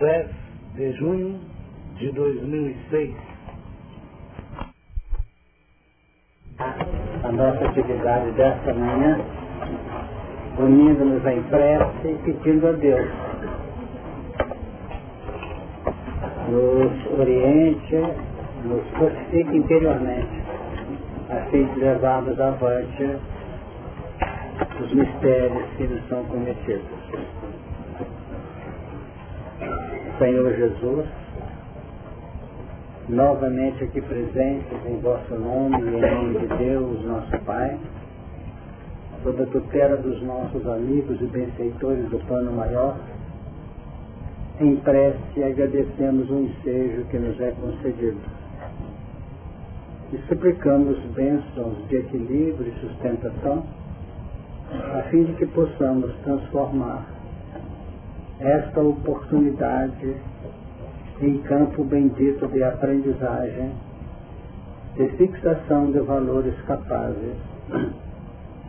10 de junho de 2006. A nossa atividade desta manhã, unindo-nos em prece e pedindo a Deus. Nos oriente, nos fortifique interiormente, a fim de levarmos avante os mistérios que nos são cometidos. Senhor Jesus, novamente aqui presentes em vosso nome e em nome de Deus, nosso Pai, sob a tutela dos nossos amigos e benfeitores do plano maior, em prece agradecemos o ensejo que nos é concedido. E suplicamos bênçãos de equilíbrio e sustentação, a fim de que possamos transformar esta oportunidade em campo bendito de aprendizagem, de fixação de valores capazes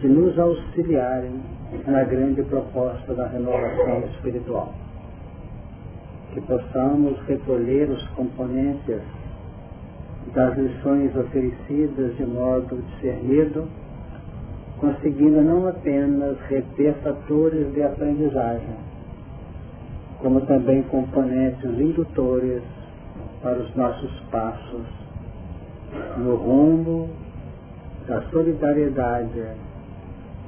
de nos auxiliarem na grande proposta da renovação espiritual. Que possamos recolher os componentes das lições oferecidas de modo discernido, conseguindo não apenas reter fatores de aprendizagem, como também componentes indutores para os nossos passos no rumo da solidariedade,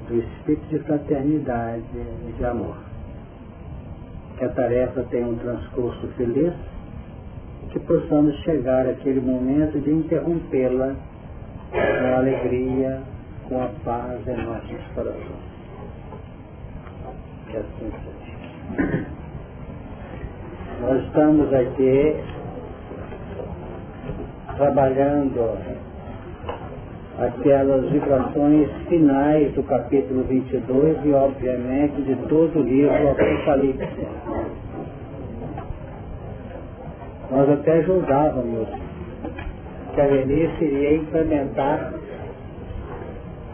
do espírito de fraternidade e de amor. Que a tarefa tenha um transcurso feliz e que possamos chegar àquele momento de interrompê-la com a alegria, com a paz em nossos corações. Que assim seja. Nós estamos aqui trabalhando aquelas vibrações finais do capítulo 22 e, obviamente, de todo o livro Apocalipse. Nós até julgávamos que a Venice iria implementar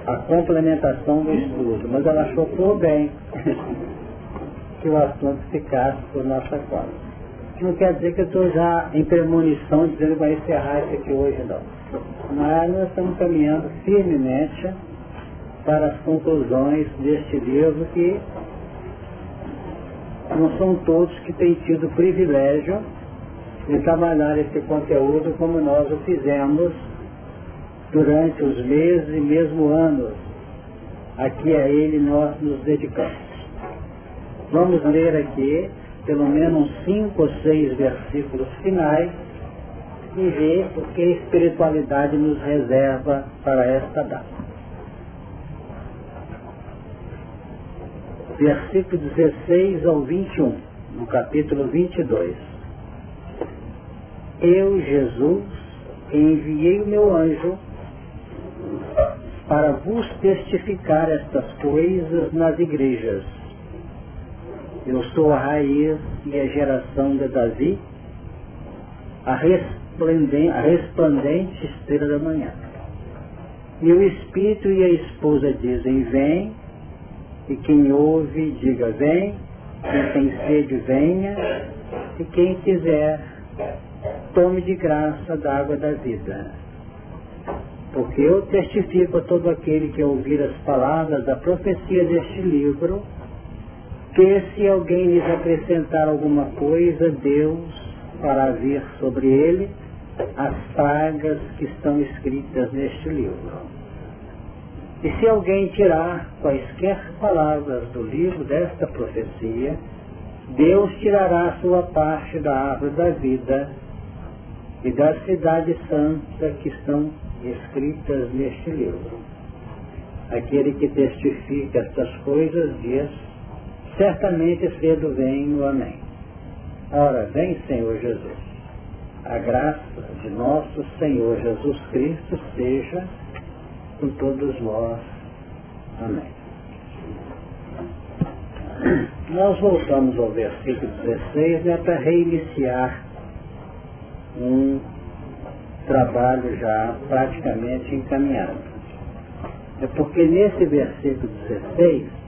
a complementação do estudo, mas ela achou por bem que o assunto ficasse por nossa conta não quer dizer que eu estou já em premonição dizendo que vai encerrar isso aqui hoje, não. Mas nós estamos caminhando firmemente para as conclusões deste livro que não são todos que têm tido o privilégio de trabalhar esse conteúdo como nós o fizemos durante os meses e mesmo anos a que a ele nós nos dedicamos. Vamos ler aqui pelo menos cinco ou seis versículos finais e ver o que a espiritualidade nos reserva para esta data. Versículo 16 ao 21, no capítulo 22. Eu, Jesus, enviei o meu anjo para vos testificar estas coisas nas igrejas eu sou a raiz e a geração de Davi, a resplandente, a resplandente estrela da manhã. E o Espírito e a esposa dizem, vem, e quem ouve, diga, vem, quem tem sede, venha, e quem quiser, tome de graça da água da vida. Porque eu testifico a todo aquele que ouvir as palavras da profecia deste livro, que se alguém lhes acrescentar alguma coisa, Deus fará vir sobre ele as pragas que estão escritas neste livro. E se alguém tirar quaisquer palavras do livro desta profecia, Deus tirará sua parte da árvore da vida e da cidade santa que estão escritas neste livro. Aquele que testifica estas coisas diz, certamente cedo vem o Amém. Ora, vem Senhor Jesus. A graça de nosso Senhor Jesus Cristo seja com todos vós. Amém. Nós voltamos ao versículo 16 né, para reiniciar um trabalho já praticamente encaminhado. É porque nesse versículo 16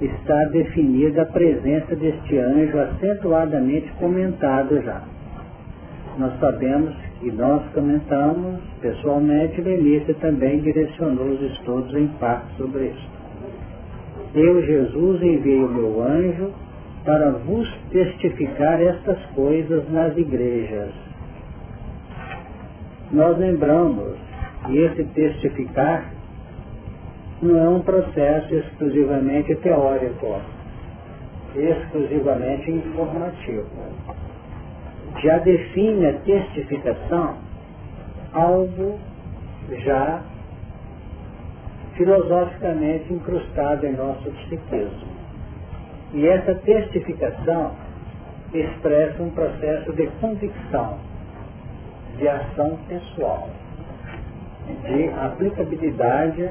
está definida a presença deste anjo acentuadamente comentado já. Nós sabemos e nós comentamos pessoalmente, Lenita também direcionou os estudos em parte sobre isso. Eu, Jesus, enviei o meu anjo para vos testificar estas coisas nas igrejas. Nós lembramos que esse testificar não é um processo exclusivamente teórico, exclusivamente informativo. Já define a testificação algo já filosoficamente incrustado em nosso psiquismo. E essa testificação expressa um processo de convicção, de ação pessoal, de aplicabilidade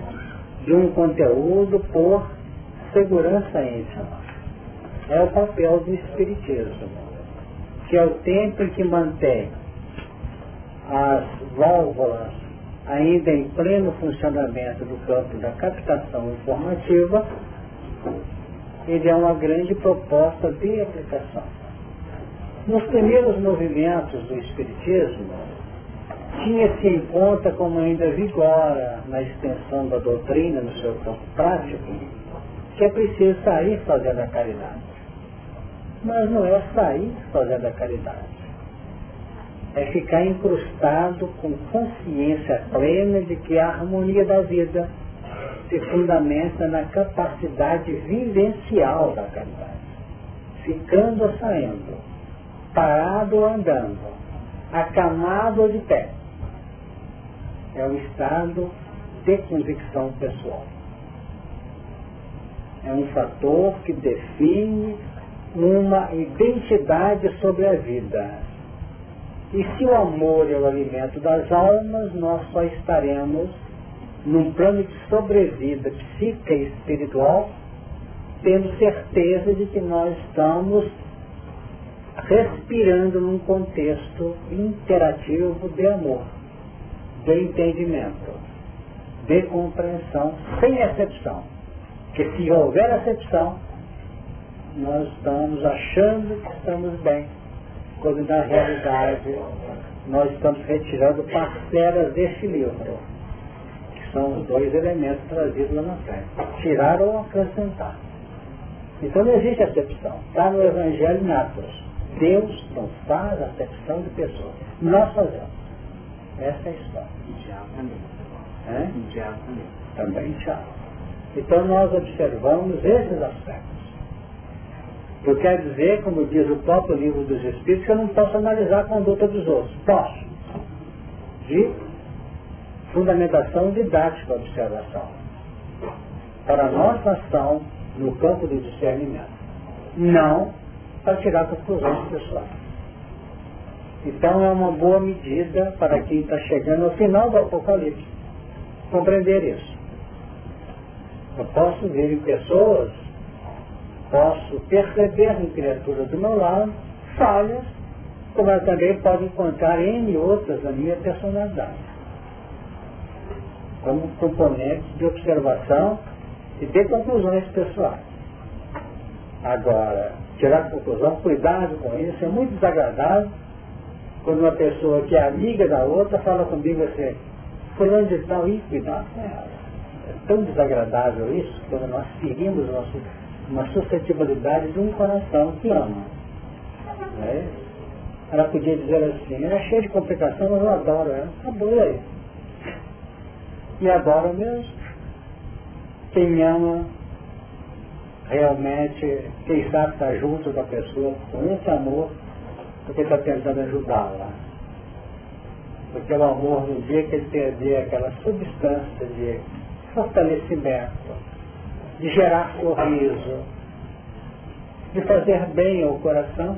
de um conteúdo por segurança íntima. É o papel do Espiritismo, que é o tempo que mantém as válvulas ainda em pleno funcionamento do campo da captação informativa, ele é uma grande proposta de aplicação. Nos primeiros movimentos do Espiritismo, tinha-se em conta como ainda vigora na extensão da doutrina no seu campo prático, que é preciso sair fazendo a caridade. Mas não é sair fazendo a caridade. É ficar incrustado com consciência plena de que a harmonia da vida se fundamenta na capacidade vivencial da caridade. Ficando ou saindo, parado ou andando, acamado ou de pé é o estado de convicção pessoal. É um fator que define uma identidade sobre a vida. E se o amor é o alimento das almas, nós só estaremos num plano de sobrevida psíquica e espiritual, tendo certeza de que nós estamos respirando num contexto interativo de amor de entendimento, de compreensão, sem exceção. Que se houver exceção, nós estamos achando que estamos bem, quando na realidade nós estamos retirando parcelas deste livro, que são os dois elementos trazidos lá na frente, tirar ou acrescentar. Então não existe acepção. Está no Evangelho Natos. Deus não faz acepção de pessoas. Nós fazemos. Essa é a história. Tiago também. É? Tiago também. Também Tiago. Então nós observamos esses aspectos. Eu quero dizer, como diz o próprio livro dos Espíritos, que eu não posso analisar a conduta dos outros. Posso. De fundamentação didática da observação. Para a nossa ação no campo do discernimento. Não para tirar conclusões pessoais. Então é uma boa medida para quem está chegando ao final do Apocalipse compreender isso. Eu posso ver em pessoas, posso perceber em criaturas do meu lado falhas, como eu também posso encontrar em outras na minha personalidade. Como componentes de observação e de conclusões pessoais. Agora, tirar conclusão, cuidado com isso, é muito desagradável quando uma pessoa que é amiga da outra fala comigo assim, fulano de tal, e cuidado É tão desagradável isso, quando nós ferimos nosso, uma suscetibilidade de um coração que ama. É? Ela podia dizer assim, ela é cheia de complicação, mas eu adoro ela. Acabou aí. E adoro mesmo. Quem ama realmente, quem sabe estar junto da pessoa com esse amor, porque está tentando ajudá-la. Porque o amor, no dia que ele perder aquela substância de fortalecimento, de gerar sorriso, de fazer bem ao coração,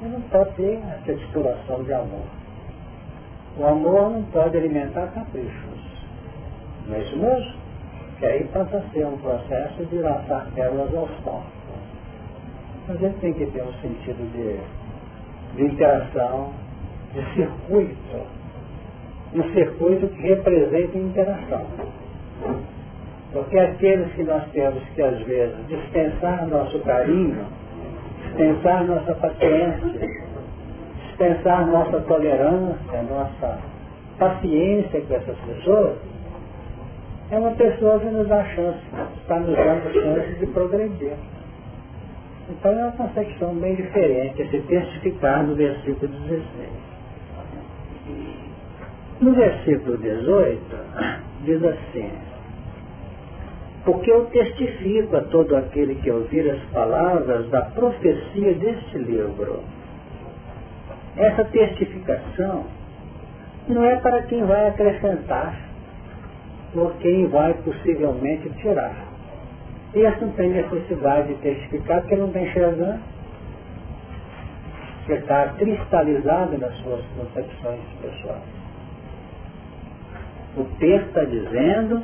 ele não pode ter essa exploração de amor. O amor não pode alimentar caprichos. Não é isso mesmo? Que aí passa a ser um processo de lançar pérolas aos porcos. Mas ele tem que ter um sentido de de interação, de circuito. Um circuito que representa interação. Porque aqueles que nós temos que, às vezes, dispensar nosso carinho, dispensar nossa paciência, dispensar nossa tolerância, nossa paciência com essas pessoas, é uma pessoa que nos dá chance, está nos dando chance de progredir. Então é uma concepção bem diferente, esse testificar no versículo 16. No versículo 18, diz assim, porque eu testifico a todo aquele que ouvir as palavras da profecia deste livro. Essa testificação não é para quem vai acrescentar, ou quem vai possivelmente tirar. Esse não tem necessidade de testificar porque não tem enxergando. Porque está cristalizado nas suas concepções pessoais. O texto está dizendo,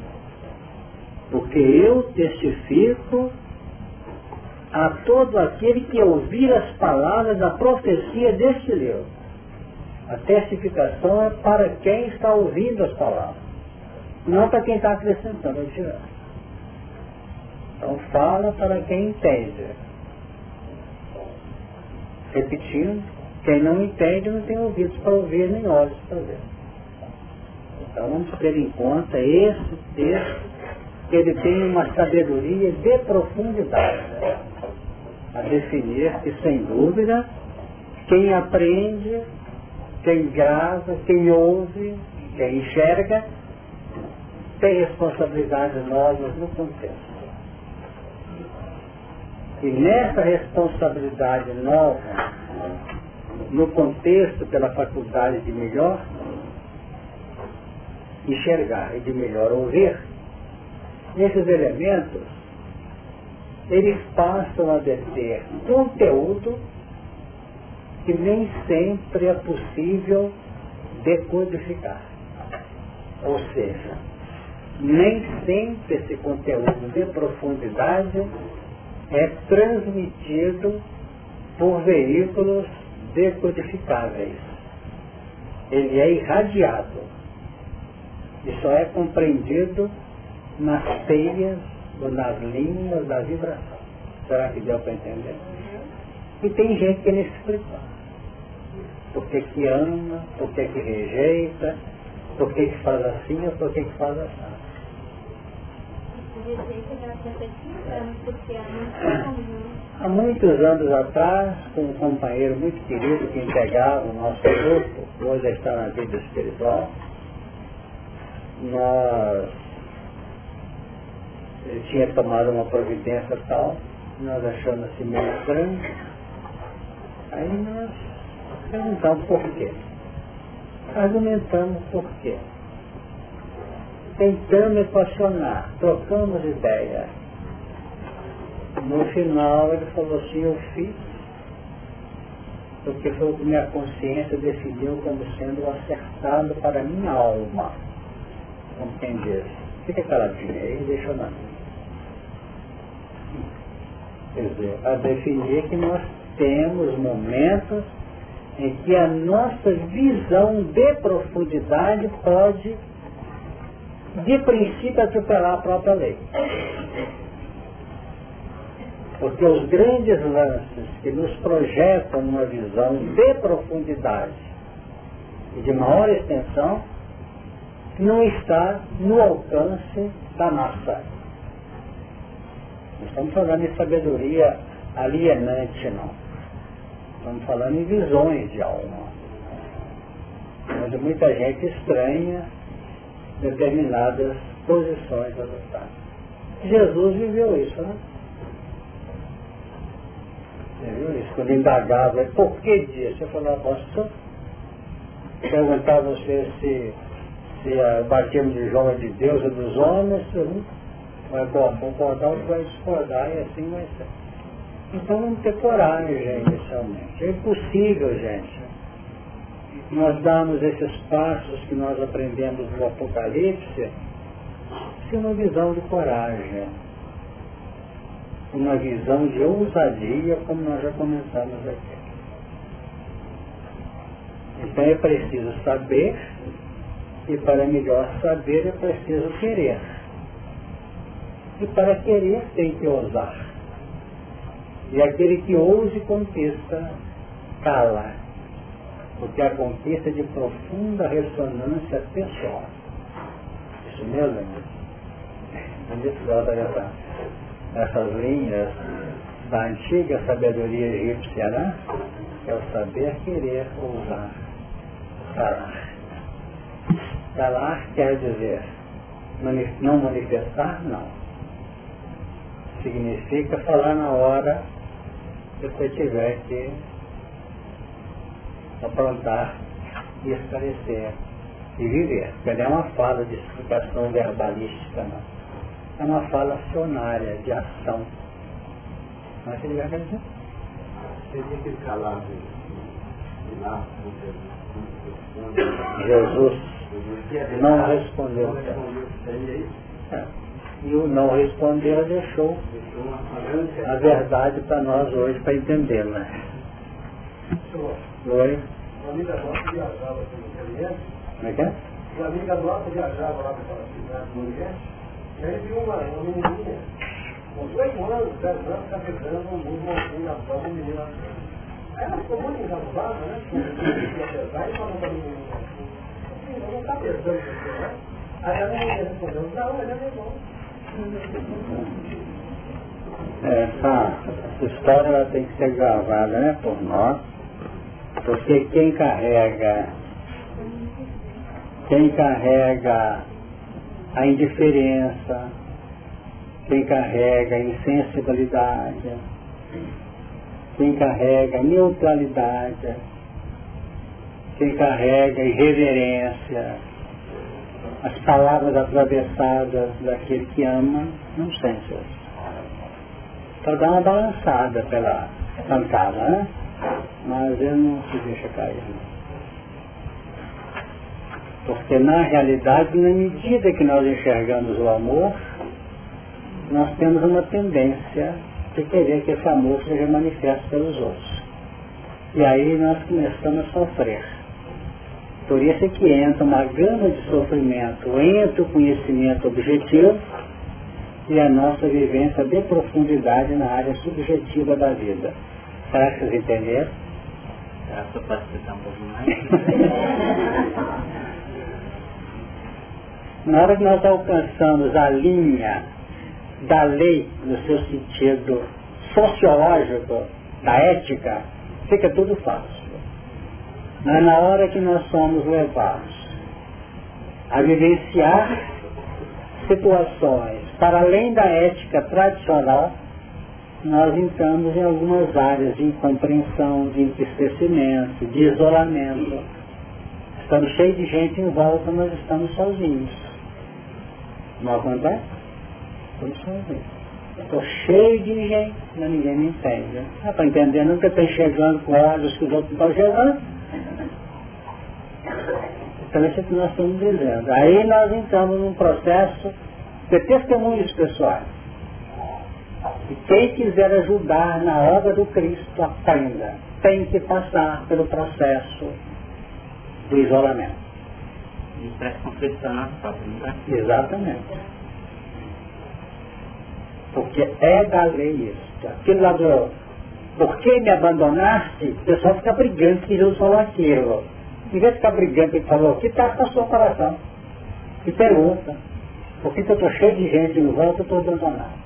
porque eu testifico a todo aquele que ouvir as palavras da profecia deste livro. A testificação é para quem está ouvindo as palavras, não para quem está acrescentando tirando. Então fala para quem entende. Repetindo, quem não entende não tem ouvidos para ouvir nem olhos para ver. Então vamos ter em conta esse texto, que ele tem uma sabedoria de profundidade. A definir que sem dúvida, quem aprende, quem grava, quem ouve, quem enxerga, tem responsabilidades novas no contexto. E nessa responsabilidade nova, no contexto pela faculdade de melhor enxergar e de melhor ouvir, esses elementos, eles passam a deter conteúdo que nem sempre é possível decodificar. Ou seja, nem sempre esse conteúdo de profundidade é transmitido por veículos decodificáveis. Ele é irradiado e só é compreendido nas teias ou nas linhas da vibração. Será que deu para entender? E tem gente que não explica. Por que, que ama, por que, que rejeita, por que, que faz assim ou por que, que faz assim. Há muitos anos atrás, com um companheiro muito querido que integrava o nosso grupo, hoje está na vida espiritual, nós ele tinha tomado uma providência tal, nós achamos assim meio estranho, aí nós perguntamos por quê. Argumentamos por quê tentando equacionar, trocamos ideia. No final ele falou assim, eu fiz, porque foi o que minha consciência definiu como sendo acertado para a minha alma. Diz, fica caladinho aí e deixa na Quer dizer, a definir que nós temos momentos em que a nossa visão de profundidade pode de princípio, atropelar a própria lei. Porque os grandes lances que nos projetam uma visão de profundidade e de maior extensão não está no alcance da massa. Não estamos falando de sabedoria alienante, não. Estamos falando em visões de alma. Mas muita gente estranha determinadas posições adotadas. Jesus viveu isso, né? Viu isso? Quando indagava, por que disso? Eu falava, posso perguntar a você se, se a batismo de João é de Deus ou dos homens, vai concordar, outro vai discordar e assim vai ser. Então vamos ter coragem, inicialmente. É impossível, gente nós damos esses passos que nós aprendemos no Apocalipse sem uma visão de coragem, uma visão de ousadia, como nós já comentamos aqui. Então é preciso saber, e para melhor saber é preciso querer. E para querer tem que ousar. E aquele que ouse conquista cala. Porque a conquista é de profunda ressonância pessoal. Isso mesmo, Onde se trata dessa, essas linhas da antiga sabedoria egípcia, né? É o saber querer ousar. Calar. Calar quer dizer não manifestar, não. Significa falar na hora que você tiver que aprontar e esclarecer e viver. Porque não é uma fala de explicação verbalística, não. É uma fala acionária, de ação. Mas você vai dizer? Seria calado lá, Jesus não respondeu. É. E o não responder deixou a verdade para nós hoje, para entendê-la. Oi? Uma amiga nossa viajava aqui no Oriente. Como é que é? Uma amiga nossa viajava lá para do Oriente. E aí viu uma, uma menininha, com 8 anos, 10 anos, carregando um assim na mão, um menino Aí ela ficou muito engasgada, né? Que pesar e falou para a menina assim, não está pesando você, né? Aí a menina respondeu, não, ele é meu irmão. Essa, essa história ela tem que ser gravada né, por nós, porque quem carrega, quem carrega a indiferença, quem carrega a insensibilidade, quem carrega a neutralidade, quem carrega a irreverência, as palavras atravessadas daquele que ama, não sente. Para dar uma balançada pela pancada, né? Mas ele não se deixa cair. Porque na realidade, na medida que nós enxergamos o amor, nós temos uma tendência de querer que esse amor seja manifesto pelos outros. E aí nós começamos a sofrer. Por isso é que entra uma gama de sofrimento entre o conhecimento objetivo e a nossa vivência de profundidade na área subjetiva da vida. Será que eu posso explicar um pouco mais? na hora que nós alcançamos a linha da lei no seu sentido sociológico, da ética, fica tudo fácil. Mas na hora que nós somos levados a vivenciar situações para além da ética tradicional, nós entramos em algumas áreas de incompreensão, de entristecimento, de isolamento. Estamos cheios de gente em volta, mas estamos sozinhos. Não acontece? Estamos sozinhos. Estou cheio de gente, mas ninguém me entende. Não está entendendo, nunca estou enxergando com olhos que os outros estão enxergando. Então isso é que nós estamos dizendo. Aí nós entramos num processo de testemunhos pessoais. E quem quiser ajudar na obra do Cristo, aprenda. Tem que passar pelo processo do isolamento. E para próprio, é? Exatamente. Porque é da lei isso. Aquilo lá do por que me abandonaste? O pessoal fica brigando que Jesus falou aquilo. Em vez de ficar brigando, ele falou, que está com o seu coração? E pergunta, por que eu estou cheio de gente em volta e estou abandonado?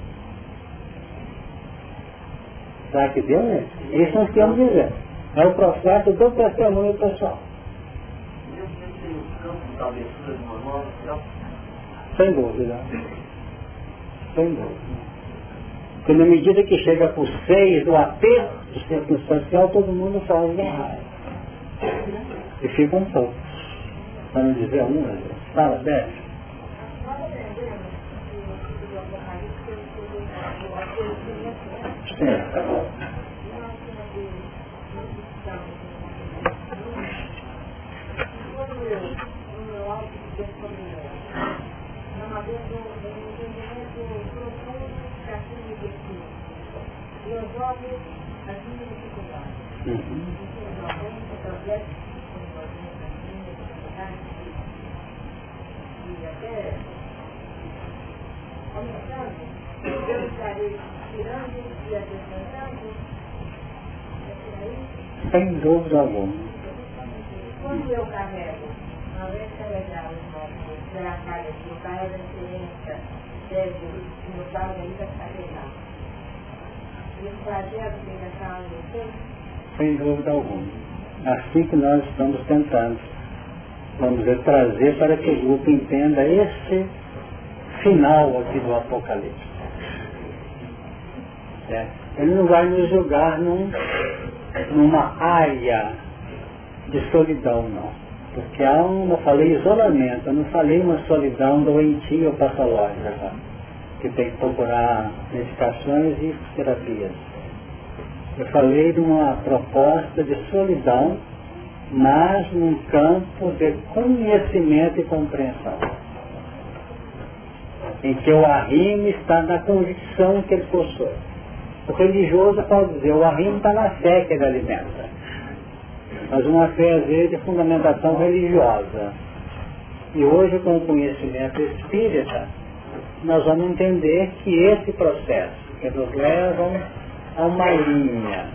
Será que Deus é? Isso nós queremos dizer. É o processo do testemunho pessoal. Sem dúvida. Sem dúvida. Porque na medida que chega por seis do aperto circunstancial, todo mundo faz errado. E ficam poucos. Para não dizer um, fala, dez. As minhas dificuldades. Uhum. Até aumentando tirando e acrescentando? Sem dúvida alguma. Quando eu carrego, de carregar os nossos, pela carga que eu carrego a experiência, deve, aí, vai carregar. E o que achar onde eu sei? Sem dúvida alguma. Assim que nós estamos tentando, vamos dizer, trazer para que o grupo entenda esse final aqui do Apocalipse. É. Ele não vai nos julgar num, numa área de solidão, não. Porque há um, eu falei isolamento, eu não falei uma solidão doentia ou patológica, tá? que tem que procurar medicações e terapias. Eu falei de uma proposta de solidão, mas num campo de conhecimento e compreensão. Em que o arrimo está na convicção que ele possui. O religioso pode dizer, o arrimo está na fé que ele alimenta. Mas uma fé, às vezes, de fundamentação religiosa. E hoje, com o conhecimento espírita, nós vamos entender que esse processo que nos leva a uma linha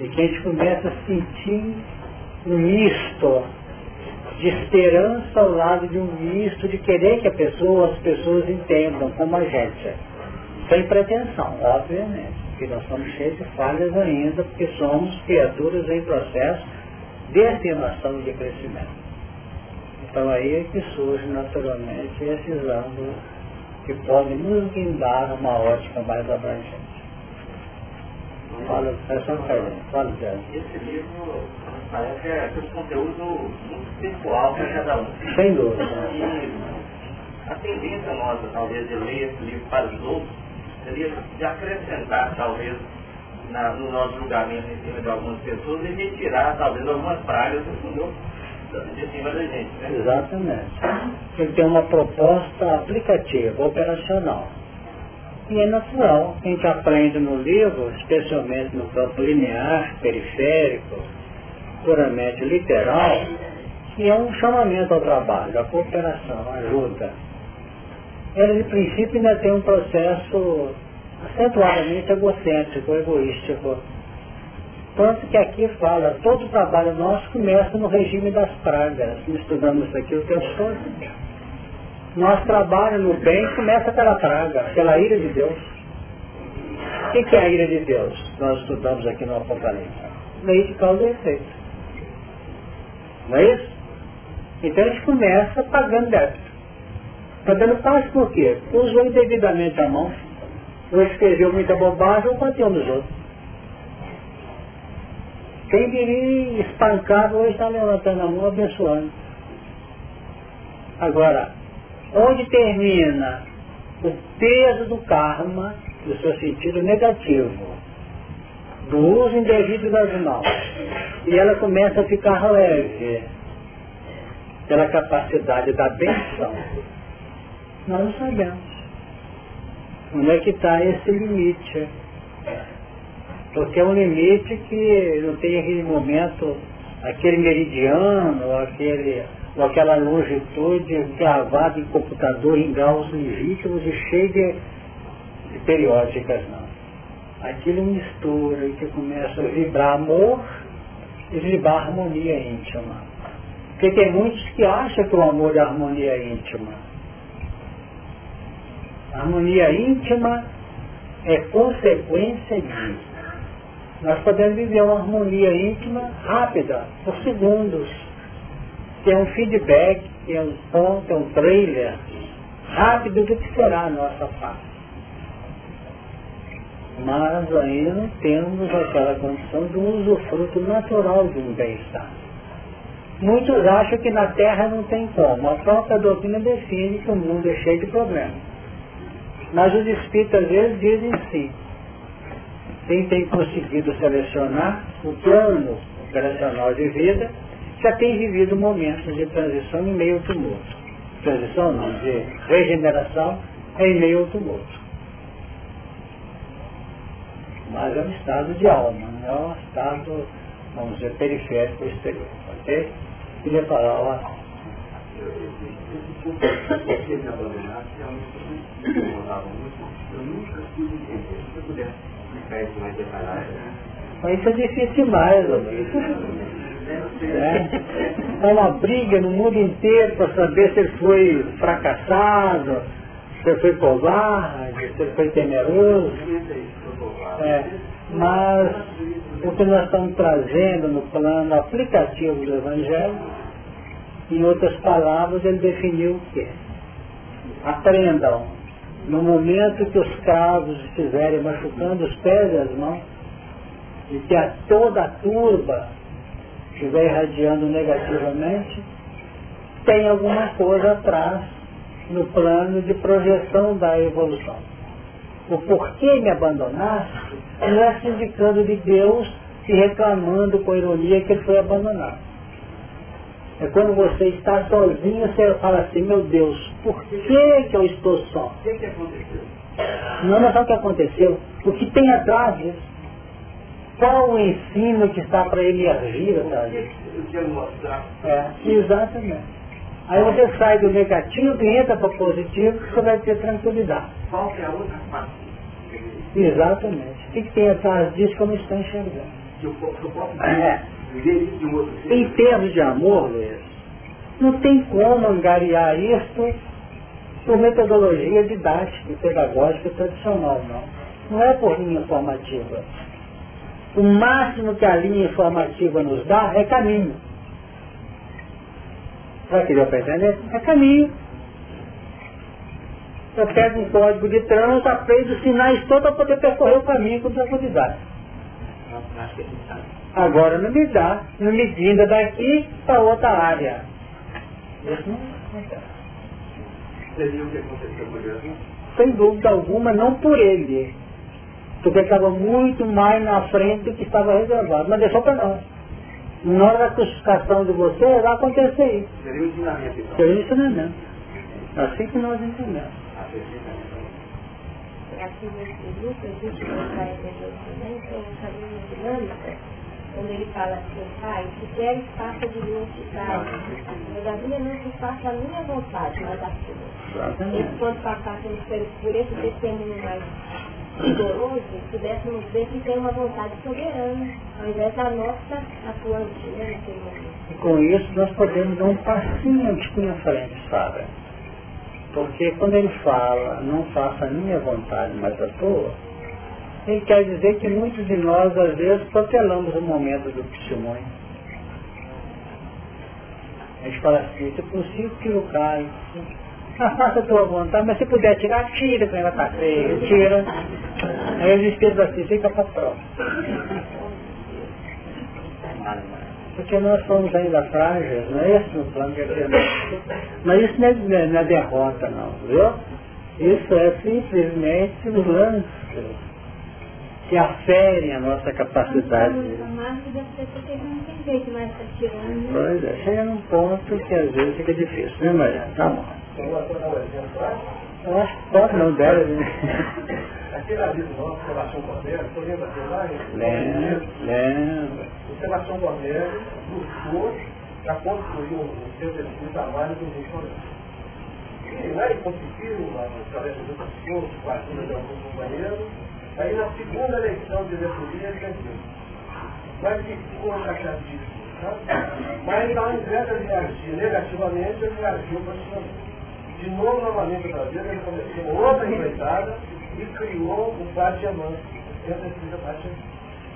e que a gente começa a sentir um misto de esperança ao lado de um misto de querer que a pessoa, as pessoas entendam como a gente. Sem pretensão, obviamente, porque nós somos cheios de falhas ainda, porque somos criaturas em processo de afirmação e de crescimento. Então aí é que surge naturalmente esses ângulos que podem nos guindar uma ótica mais abrangente. Fala, é só fala, Zé. Esse livro parece que é um conteúdo muito pessoal para cada um. Sem dúvida. E a tendência nossa, talvez, de ler esse livro para os outros, seria de acrescentar, talvez, na, no nosso julgamento em cima de algumas pessoas e retirar, talvez, algumas pragas do fundou de cima da gente. Né? Exatamente. Ele tem uma proposta aplicativa, operacional. E é natural. A gente aprende no livro, especialmente no campo linear, periférico, puramente literal, que é um chamamento ao trabalho, a cooperação, a ajuda. Ele, de princípio, ainda tem um processo acentuadamente egocêntrico, egoístico. Tanto que aqui fala, todo o trabalho nosso começa no regime das pragas. Estudamos isso aqui o tempo todo. Nosso trabalho no bem começa pela praga, pela ira de Deus. O que, que é a ira de Deus? Nós estudamos aqui no Apocalipse. Lei de causa e efeito. Não é isso? Então a gente começa pagando débito. Está dando paz por quê? Porque usou indevidamente a mão, ou escreveu muita bobagem ou bateu nos outros. Quem viria espancado hoje está levantando a mão abençoando. Agora, onde termina o peso do karma, do seu sentido negativo, do uso indevido das mãos, e ela começa a ficar leve pela capacidade da benção, nós não sabemos. Onde é que está esse limite? Porque é um limite que não tem aquele momento, aquele meridiano, aquele, ou aquela longitude gravada em computador em graus legítimos e cheio de, de periódicas, não. Aquilo mistura e que começa a vibrar amor e vibrar harmonia íntima. Porque tem muitos que acham que o amor é harmonia íntima. A harmonia íntima é consequência disso. Nós podemos viver uma harmonia íntima rápida, por segundos. Tem um feedback, tem um ponto, tem um trailer rápido do que será a nossa face. Mas ainda não temos aquela condição do usufruto natural de um bem-estar. Muitos acham que na Terra não tem como. A própria doutrina define que o mundo é cheio de problemas. Mas os espíritos às vezes dizem sim. Quem tem conseguido selecionar o plano operacional de vida já tem vivido momentos de transição em meio ao tumulto. Transição não, de regeneração em meio ao tumulto. Mas é um estado de alma, não é um estado, vamos dizer, periférico exterior. Ok? Queria falar, ó, isso. Mas isso é difícil demais, é. é uma briga no mundo inteiro para saber se ele foi fracassado, se ele foi covarde, se ele foi temeroso. É. Mas o que nós estamos trazendo no plano aplicativo do Evangelho, em outras palavras, ele definiu o que? Aprendam, no momento que os cravos estiverem machucando os pés e as mãos, e que a toda a turba estiver irradiando negativamente, tem alguma coisa atrás no plano de projeção da evolução. O porquê me abandonaste não é se indicando de Deus e reclamando com ironia que ele foi abandonado. É quando você está sozinho, você fala assim, meu Deus, por que, que eu estou só? O que, que aconteceu? Não, não é só o que aconteceu, o que tem atrás disso. Qual o ensino que está para emergir atrás disso? Eu quero mostrar. É, exatamente. Aí você sai do negativo e entra para o positivo, você vai ter tranquilidade. Qual que é a outra parte? Exatamente. O que, que tem atrás disso que eu não estou enxergando? Que eu, posso- eu posso É. Em termos de amor, Luiz, não tem como angariar isso por metodologia didática, pedagógica tradicional, não. Não é por linha informativa. O máximo que a linha informativa nos dá é caminho. Vai que deu para entender? É caminho. Eu pego um código de trânsito, aprendo os sinais todos para poder percorrer o caminho com tranquilidade. Agora não me dá, não me vinda daqui para outra área. Isso não acontece. Seria o que aconteceu com Jesus? Sem dúvida alguma, não por ele. Porque estava muito mais na frente do que estava reservado. Mas deixou para nós. Na hora da crucificação de você, vai acontecer isso. Seria o ensinamento, então. Seria ensinamento. Assim que nós entendemos. É aqui nesse grupo, dinâmica, quando ele fala assim, pai, se queres, faça de mim pai. Todavia não se faça a minha vontade, mas a sua. Exatamente. Enquanto passássemos por esse testemunho mais rigoroso, pudéssemos ver que tem uma vontade soberana, ao invés da nossa atuante, né, naquele momento. E com isso nós podemos dar um passinho de na frente, sabe? Porque quando ele fala, não faça a minha vontade, mas a tua, ele quer dizer que muitos de nós, às vezes, protelamos o momento do testemunho. A gente fala assim, se possível, tira o Caio. Ah, faça a tua vontade, mas se puder tirar, tira, que vai estar feio, tira. Aí os espíritos assim, fica para próximo. Porque nós somos ainda frágeis, não é esse o plano que temos. Mas isso não é, não é- não é derrota não, viu? Isso é simplesmente os lances que aferem a nossa capacidade. Pois é, chega num ponto que às vezes fica difícil, né Maria? Tá bom. Então, eu um acho que pode, não deve, né? Aquele aviso nosso, Sebastião Cordeiro, você lembra dele lá? Lembra, lembra. O Sebastião Cordeiro buscou para construir um um centro de trabalho do Rio de Janeiro. E lá ele conseguiu, através de outras pessoas, com a ajuda de alguns companheiros, aí na segunda eleição de diretoria ele perdeu. Mas ficou encaixadíssimo, sabe? Mas ao invés de ele agir negativamente, ele agiu positivamente. De novo, novamente, outra vez, ele começou outra empreitada e criou o Pátia Manso, dentro da empresa Pátia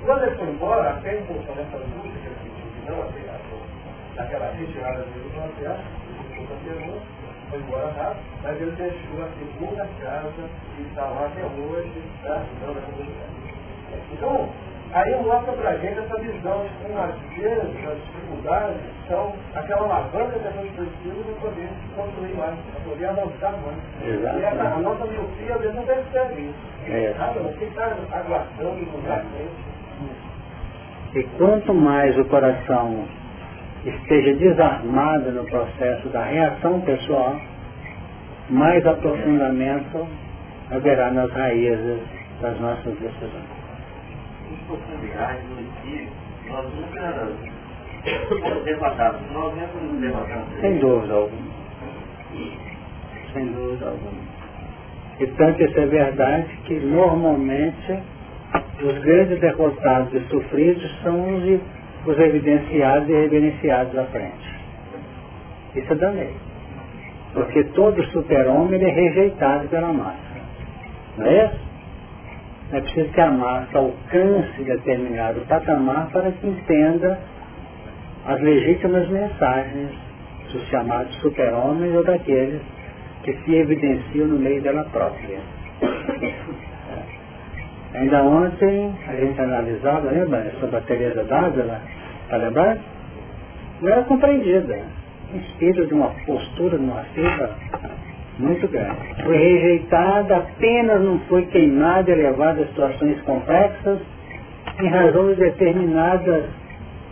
Quando ele foi embora, até em função dessa luta que ele que não aceitaram, daquela retirada dele do ficou foi embora rápido, mas ele deixou a segunda casa e está lá até hoje, está ajudando a comunidade. Então, aí mostra pra gente essa visão de como às vezes as dificuldades são aquela alavanca que a gente precisa para poder construir mais, para poder avançar mais. Exato. E essa, a nossa miopia às vezes não percebe isso. É. Você está aguardando no na frente. E quanto mais o coração esteja desarmado no processo da reação pessoal, mais aprofundamento haverá nas raízes das nossas decisões. Nós nunca derrotados. Nós mesmos derrotamos. Sem dúvida alguma. Sem dúvida alguma. E tanto isso é verdade que normalmente os grandes derrotados e sofridos são os, os evidenciados e reverenciados à frente. Isso é da lei. Porque todo super-homem é rejeitado pela massa. Não é isso? É preciso que a massa alcance determinado patamar para que entenda as legítimas mensagens dos chamados super-homens ou daqueles que se evidenciam no meio dela própria. É. Ainda ontem a gente analisava, lembra, sobre a Teresa d'Ávila, está lembrado? Não era compreendida. Espírito de uma postura, de uma fibra muito grande. Foi rejeitada, apenas não foi queimada e levada a situações complexas em razão de determinadas,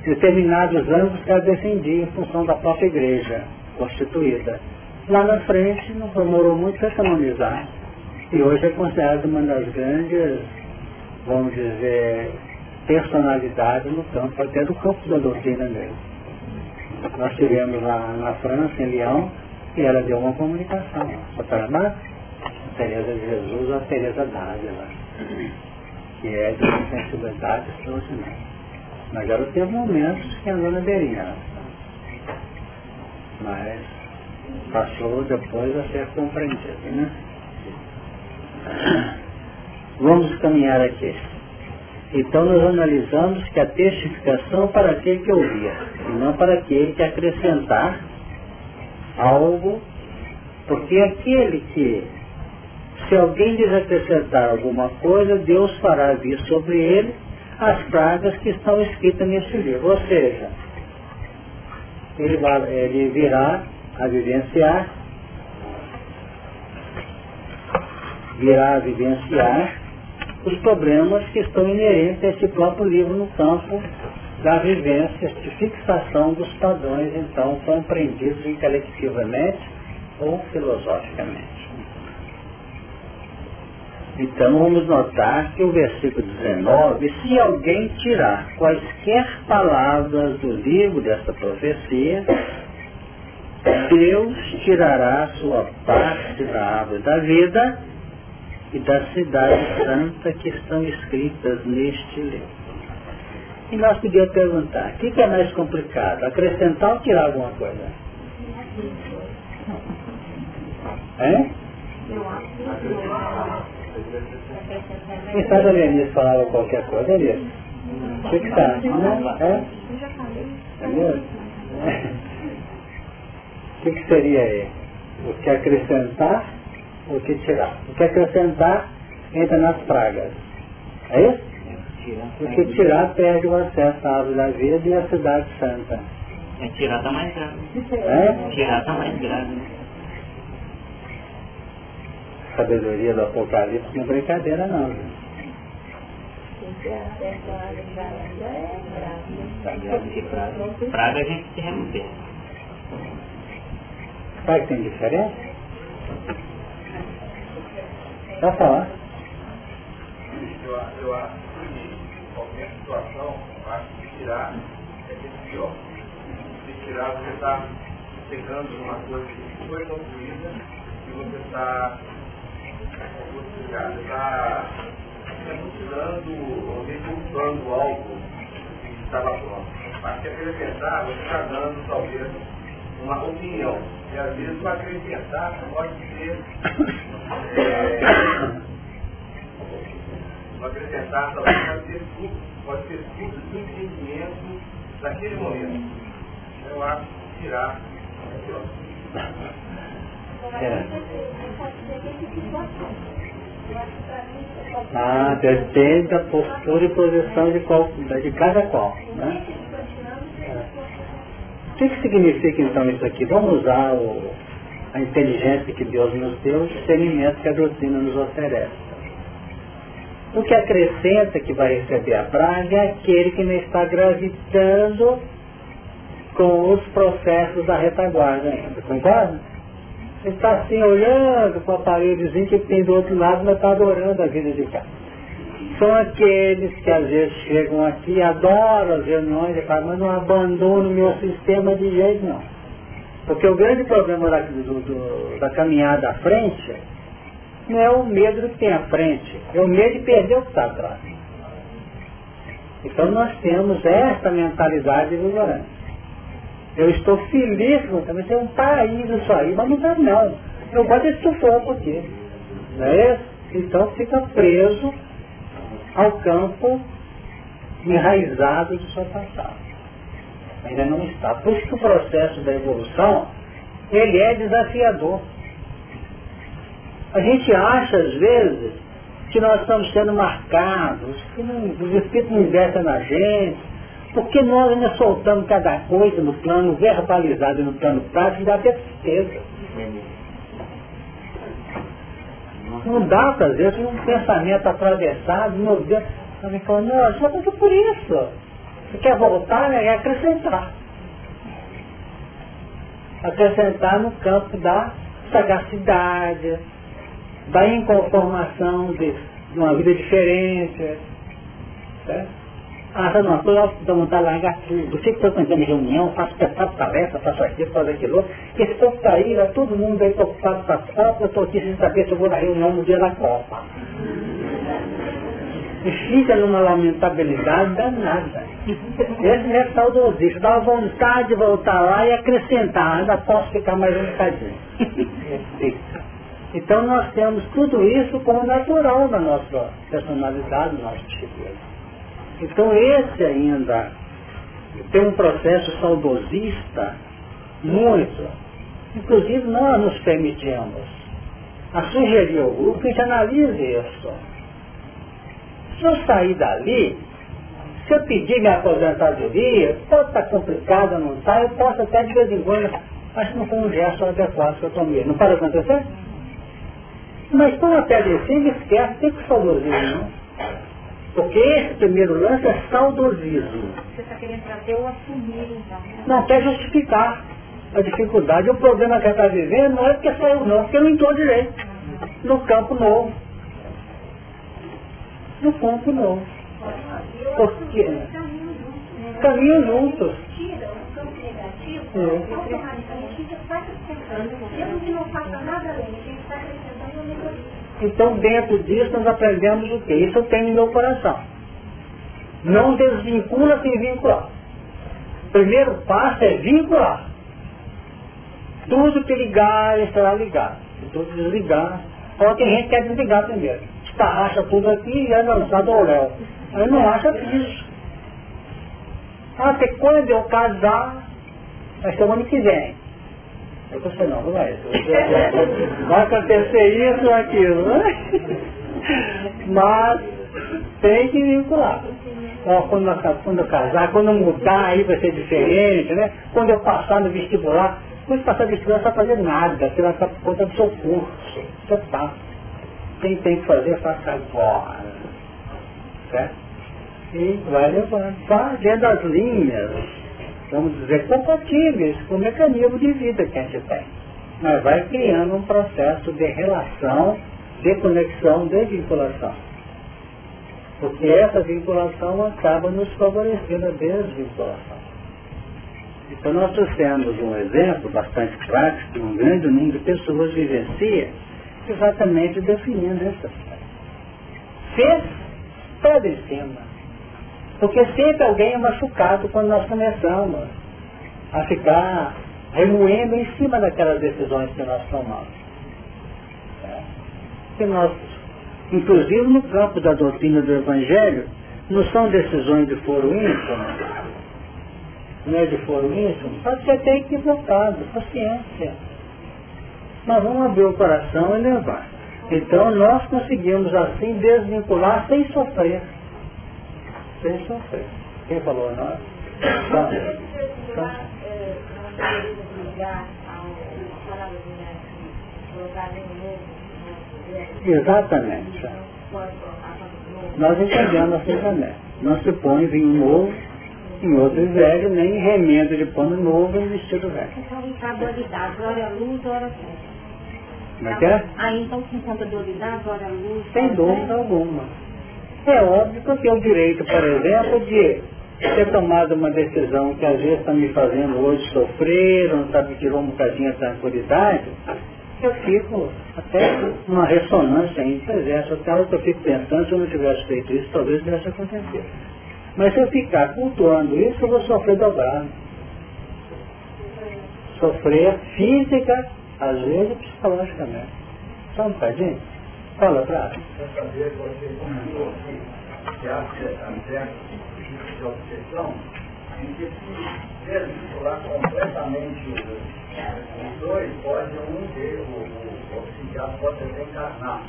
determinados ângulos que ela defendia em função da própria igreja constituída. Lá na frente não demorou muito para canonizar. E hoje é considerada uma das grandes, vamos dizer, personalidades no campo, até do campo da doutrina mesmo. Nós tivemos lá na França, em Lyon, e ela deu uma comunicação. Só para lá, Teresa de Jesus a Teresa d'Ávila, que é de uma sensibilidade extraordinária. Mas ela teve momentos que andou na beirinha. Mas passou depois a ser compreendido. Né? Vamos caminhar aqui. Então nós analisamos que a testificação para aquele que ouvia, e não para aquele que acrescentar algo, porque aquele que, se alguém lhes acrescentar alguma coisa, Deus fará vir sobre ele as pragas que estão escritas nesse livro. Ou seja, ele, vai, ele virá a vivenciar, virá a vivenciar os problemas que estão inerentes a esse próprio livro no campo da vivência de fixação dos padrões, então, compreendidos intelectivamente ou filosoficamente. Então vamos notar que o versículo 19, se alguém tirar quaisquer palavras do livro desta profecia, Deus tirará sua parte da árvore da vida e da cidade santa que estão escritas neste livro. E nós podíamos perguntar, o que, que é mais complicado? Acrescentar ou tirar alguma coisa? Hein? Quem sabe a Lenice falava qualquer coisa, Lenice? O que que tá? É? Entendeu? O que, que seria aí? O que acrescentar o que tirar? O que acrescentar entra nas pragas. É isso? O que tirar perde o acesso à árvore da vida e à cidade santa. É tirar está mais grave. É? Tirar está mais grave. Sabedoria do Apocalipse não é brincadeira não. viu? Praga a gente se remover. Sabe que tem diferença? Pode falar. Eu, eu acho que qualquer situação, acho que tirar é muito pior. Se tirar, você está pegando uma coisa que foi concluída e você está está mutilando ou repulsando algo que estava pronto. Acho que acrescentar, você está dando talvez uma opinião. E às vezes o acrescentar pode ser é, o acrescentar talvez pode ser tudo, pode ser tudo do entendimento daquele momento. Eu acho que tirar é pior. É. Ah, depende da postura e posição de, qual, de cada qual. Né? Que, que significa então isso aqui? Vamos usar o, a inteligência que Deus nos deu, o discernimento que a doutrina nos oferece. O que acrescenta que vai receber a praga é aquele que não está gravitando com os processos da retaguarda ainda, concorda? Ele está assim olhando para o aparelhozinho que tem do outro lado, mas está adorando a vida de cá. São aqueles que às vezes chegam aqui, adoram as reuniões e falam, mas não abandono o meu sistema de jeito não. Porque o grande problema da, do, do, da caminhada à frente não é o medo que tem à frente, é o medo de perder o que está atrás. Então nós temos esta mentalidade vigorante. Eu estou feliz com também ser um paraíso isso aí, mas não é não. Eu gosto desse sufoco aqui. Não é isso? Então fica preso ao campo enraizado do seu passado. Ainda não está. Por isso que o processo da evolução, ele é desafiador. A gente acha, às vezes, que nós estamos sendo marcados, que não, os espíritos não investem na gente, porque nós ainda soltamos cada coisa no plano verbalizado e no plano prático, dá até tristeza. Não dá, às vezes, um pensamento atravessado, meu Deus, me falando, não, só porque por isso. Você quer voltar, né? É acrescentar. Acrescentar no campo da sagacidade, da inconformação de, de uma vida diferente. Certo? Ah, tá não, estou dá vontade de largar tudo. Você que está fazendo reunião, faço faço palestra, faço aquilo, faço aquilo. Esse povo está aí, lá, todo mundo aí preocupado com a Copa, eu estou aqui sem saber se eu vou na reunião no dia da Copa. E fica numa lamentabilidade danada. Esse é saudosista, dá vontade de voltar lá e acrescentar, ainda posso ficar mais um bocadinho. Então nós temos tudo isso como natural na nossa personalidade, no nosso disciplina. Então esse ainda tem um processo saudosista muito. Inclusive nós nos permitimos a sugerir ao grupo que a gente analise isso. Se eu sair dali, se eu pedir minha aposentadoria, pode estar complicado, não está, eu posso até de vez em quando, mas não foi um gesto adequado que eu tomei. Não pode acontecer? Mas quando até decide, esquece, tem que saudosismo, não? Porque esse primeiro lance é saudosismo. Você está querendo trazer o assumir, então. Né? Não quer justificar a dificuldade. O problema que ela está vivendo não é porque saiu não, porque não entrou direito. No campo novo. No campo novo. Porque caminham juntos. Tira o campo negativo, automaticamente fica acrescentando. Mesmo que não faça nada além, a gente está acrescentando o negativo. Então, dentro disso, nós aprendemos o quê? Isso eu tenho no meu coração. Não desvincula sem vincular. O primeiro passo é vincular. Tudo que ligar, estará ligado. Tudo desligar, só tem gente que quer desligar primeiro. Estarracha tudo aqui e é lançado ao léu. Aí não acha isso. Até quando eu casar, vai ser o ano que vem. Eu pensei, não, não é isso. Vai acontecer isso ou aquilo. Né? Mas tem que vincular. Ó, quando, eu, quando eu casar, quando eu mudar, aí vai ser diferente, né? Quando eu passar no vestibular, quando passar no vestibular não vai fazer nada, você vai ficar por conta do seu curso. Você tá. Quem tem que fazer, faça agora. Certo? E vai levando. Vai dentro das linhas vamos dizer, compatíveis com o mecanismo de vida que a gente tem. Mas vai criando um processo de relação, de conexão, de vinculação. Porque essa vinculação acaba nos favorecendo a desvinculação. Então nós trouxemos um exemplo bastante prático, um grande número de pessoas vivencia exatamente definindo esse aspecto. Fez, pé em cima porque sempre alguém é machucado quando nós começamos a ficar remoendo em cima daquelas decisões que nós tomamos. É. Que nós, inclusive no campo da doutrina do Evangelho, não são decisões de foro íntimo, não é de foro íntimo, pode ser até equivocado, paciência. Mas vamos abrir o coração e levar. Então nós conseguimos assim desvincular sem sofrer sem sofrer. Quem falou nós? Tá. Tá. Exatamente. Nós entendemos assim também. Não se põe vinho novo em outro velho, nem remendo de pano novo em vestido velho. Então a dualidade, hora luz, hora. Como é que é? Aí então se encontra dualidade, hora luz. Sem dúvida alguma. É óbvio que eu tenho o direito, por exemplo, de ter tomado uma decisão que às vezes está me fazendo hoje sofrer, não sabe, tirou um bocadinho a tranquilidade, eu fico até uma ressonância presença, até algo que eu fico pensando, se eu não tivesse feito isso, talvez tivesse acontecido. Mas se eu ficar cultuando isso, eu vou sofrer dobrado. Sofrer física, às vezes psicologicamente. Só um bocadinho? Fala, Prado. Eu sabia que você comentou que há certo tipo de obsessão em que se desvincular completamente os dois, pode um ter, o, o, psiquiatra pode desencarnar.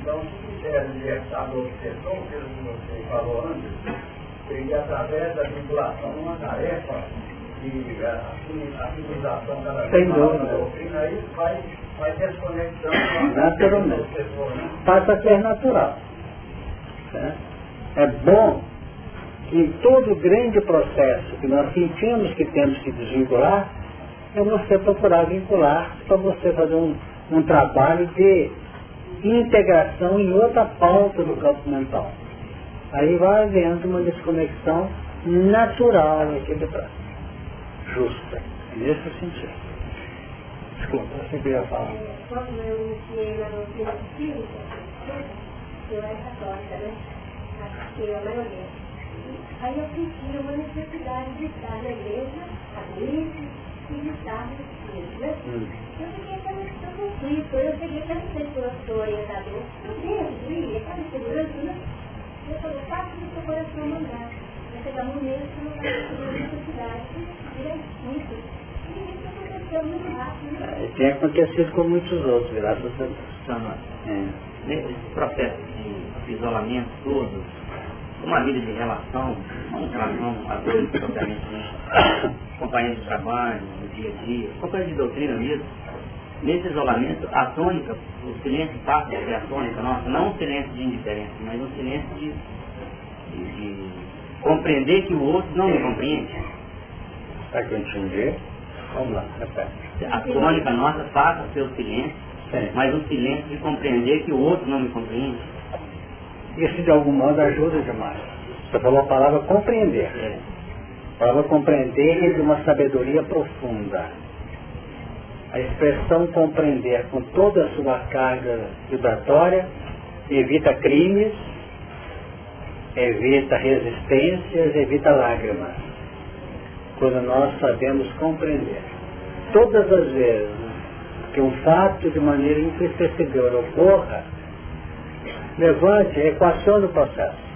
Então, se quiser libertar da obsessão, pelo que você falou antes, seria através da vinculação uma tarefa de maior na doutrina, aí vai, vai desconexão Naturalmente. Passa a ser natural. É bom que em todo grande processo que nós sentimos que temos que desvincular, é você procurar vincular para você fazer um, um trabalho de integração em outra pauta do campo mental. Aí vai havendo uma desconexão natural equilibrada, justa, nesse sentido. Desculpa, você queria falar. Quando eu iniciei na doutrina espírita, eu era católica, né? Que a maioria. Aí eu senti uma necessidade de estar na igreja, abrir e de estar no espírito, né? Hum. Eu fiquei com esse conflito, eu cheguei até não sei se eu sou orientador. Eu dentro, ia, sabe, segurança, né? Eu falei, faça o seu coração mandar. Vai chegar um momento que não vai ter necessidade É, tem acontecido com muitos outros, graças a Deus. É. nesse processo de isolamento todo, uma vida de relação, não em relação a dois propriamente, né? companheiros de trabalho, no dia a dia, companheiros de doutrina mesmo, nesse isolamento, a tônica, o silêncio passa a ser a tônica nossa, não um silêncio de indiferença, mas um silêncio de, de, de compreender que o outro não me compreende. Para que eu entendi, vamos lá, repete. A tônica nossa passa a ser o silêncio, Sim. mas um silêncio de compreender que o outro não me compreende. Isso de algum modo ajuda demais. Você falou a palavra compreender. É. A palavra compreender é de uma sabedoria profunda. A expressão compreender com toda a sua carga vibratória evita crimes, evita resistências, evita lágrimas. Quando nós sabemos compreender. Todas as vezes que um fato de maneira imperceptível ocorra, levante, equacione o processo.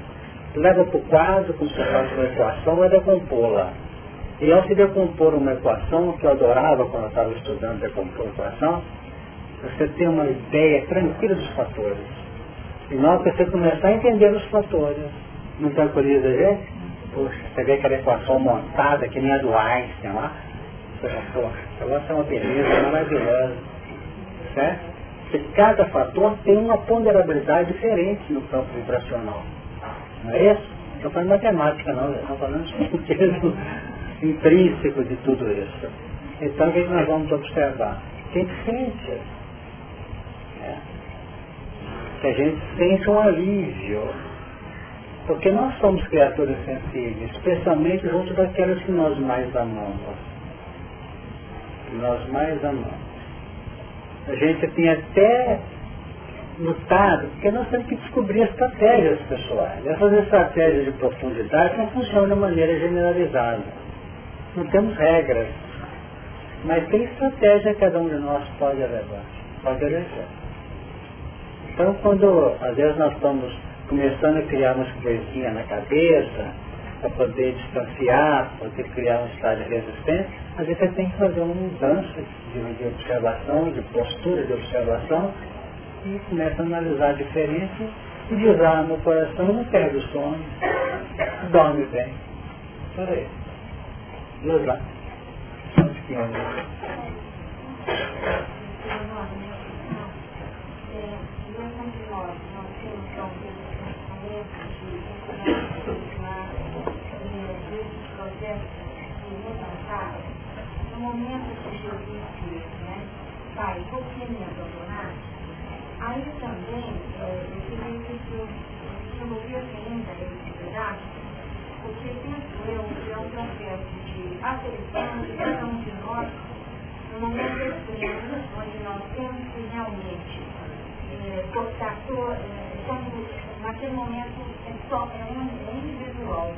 Leva para o quadro, como se fosse uma equação, vai decompô-la. E ao se decompor uma equação, que eu adorava quando eu estava estudando decompor equação, você tem uma ideia tranquila dos fatores. E que você começar a entender os fatores, não tranquiliza a gente? Poxa, você vê aquela equação montada, que nem a do Einstein lá. Essa equação é uma beleza maravilhosa. Certo? Porque cada fator tem uma ponderabilidade diferente no campo vibracional. Não é isso? Não estou falando matemática não, estou falando sentido intrínseco de tudo isso. Então o que que nós vamos observar? Que a gente sente. É. Que a gente sente um alívio. Porque nós somos criaturas sensíveis, especialmente junto daquelas que nós mais amamos. Que nós mais amamos. A gente tem até lutado, porque nós temos que descobrir estratégias pessoais. Essas estratégias de profundidade não funcionam de maneira generalizada. Não temos regras. Mas tem estratégia que cada um de nós pode levar, pode eleger. Então quando às vezes nós estamos começando a criar umas coisinhas na cabeça, para poder distanciar, para poder criar um estado de resistência, vezes você tem que fazer uma mudança de, de observação, de postura de observação, e começa a analisar a diferença e desarma o coração, não perde o sono, dorme bem. Por aí. Vamos lá. No momento que Jesus disse, né, Pai, por que me abandonaste? Aí também, é, eu queria que o senhor resolvesse ainda esse pedaço, porque pensa aferição de cada um de nós no momento extremo, onde nós temos que realmente é, cortar, é, naquele momento é só, é, um, é individual,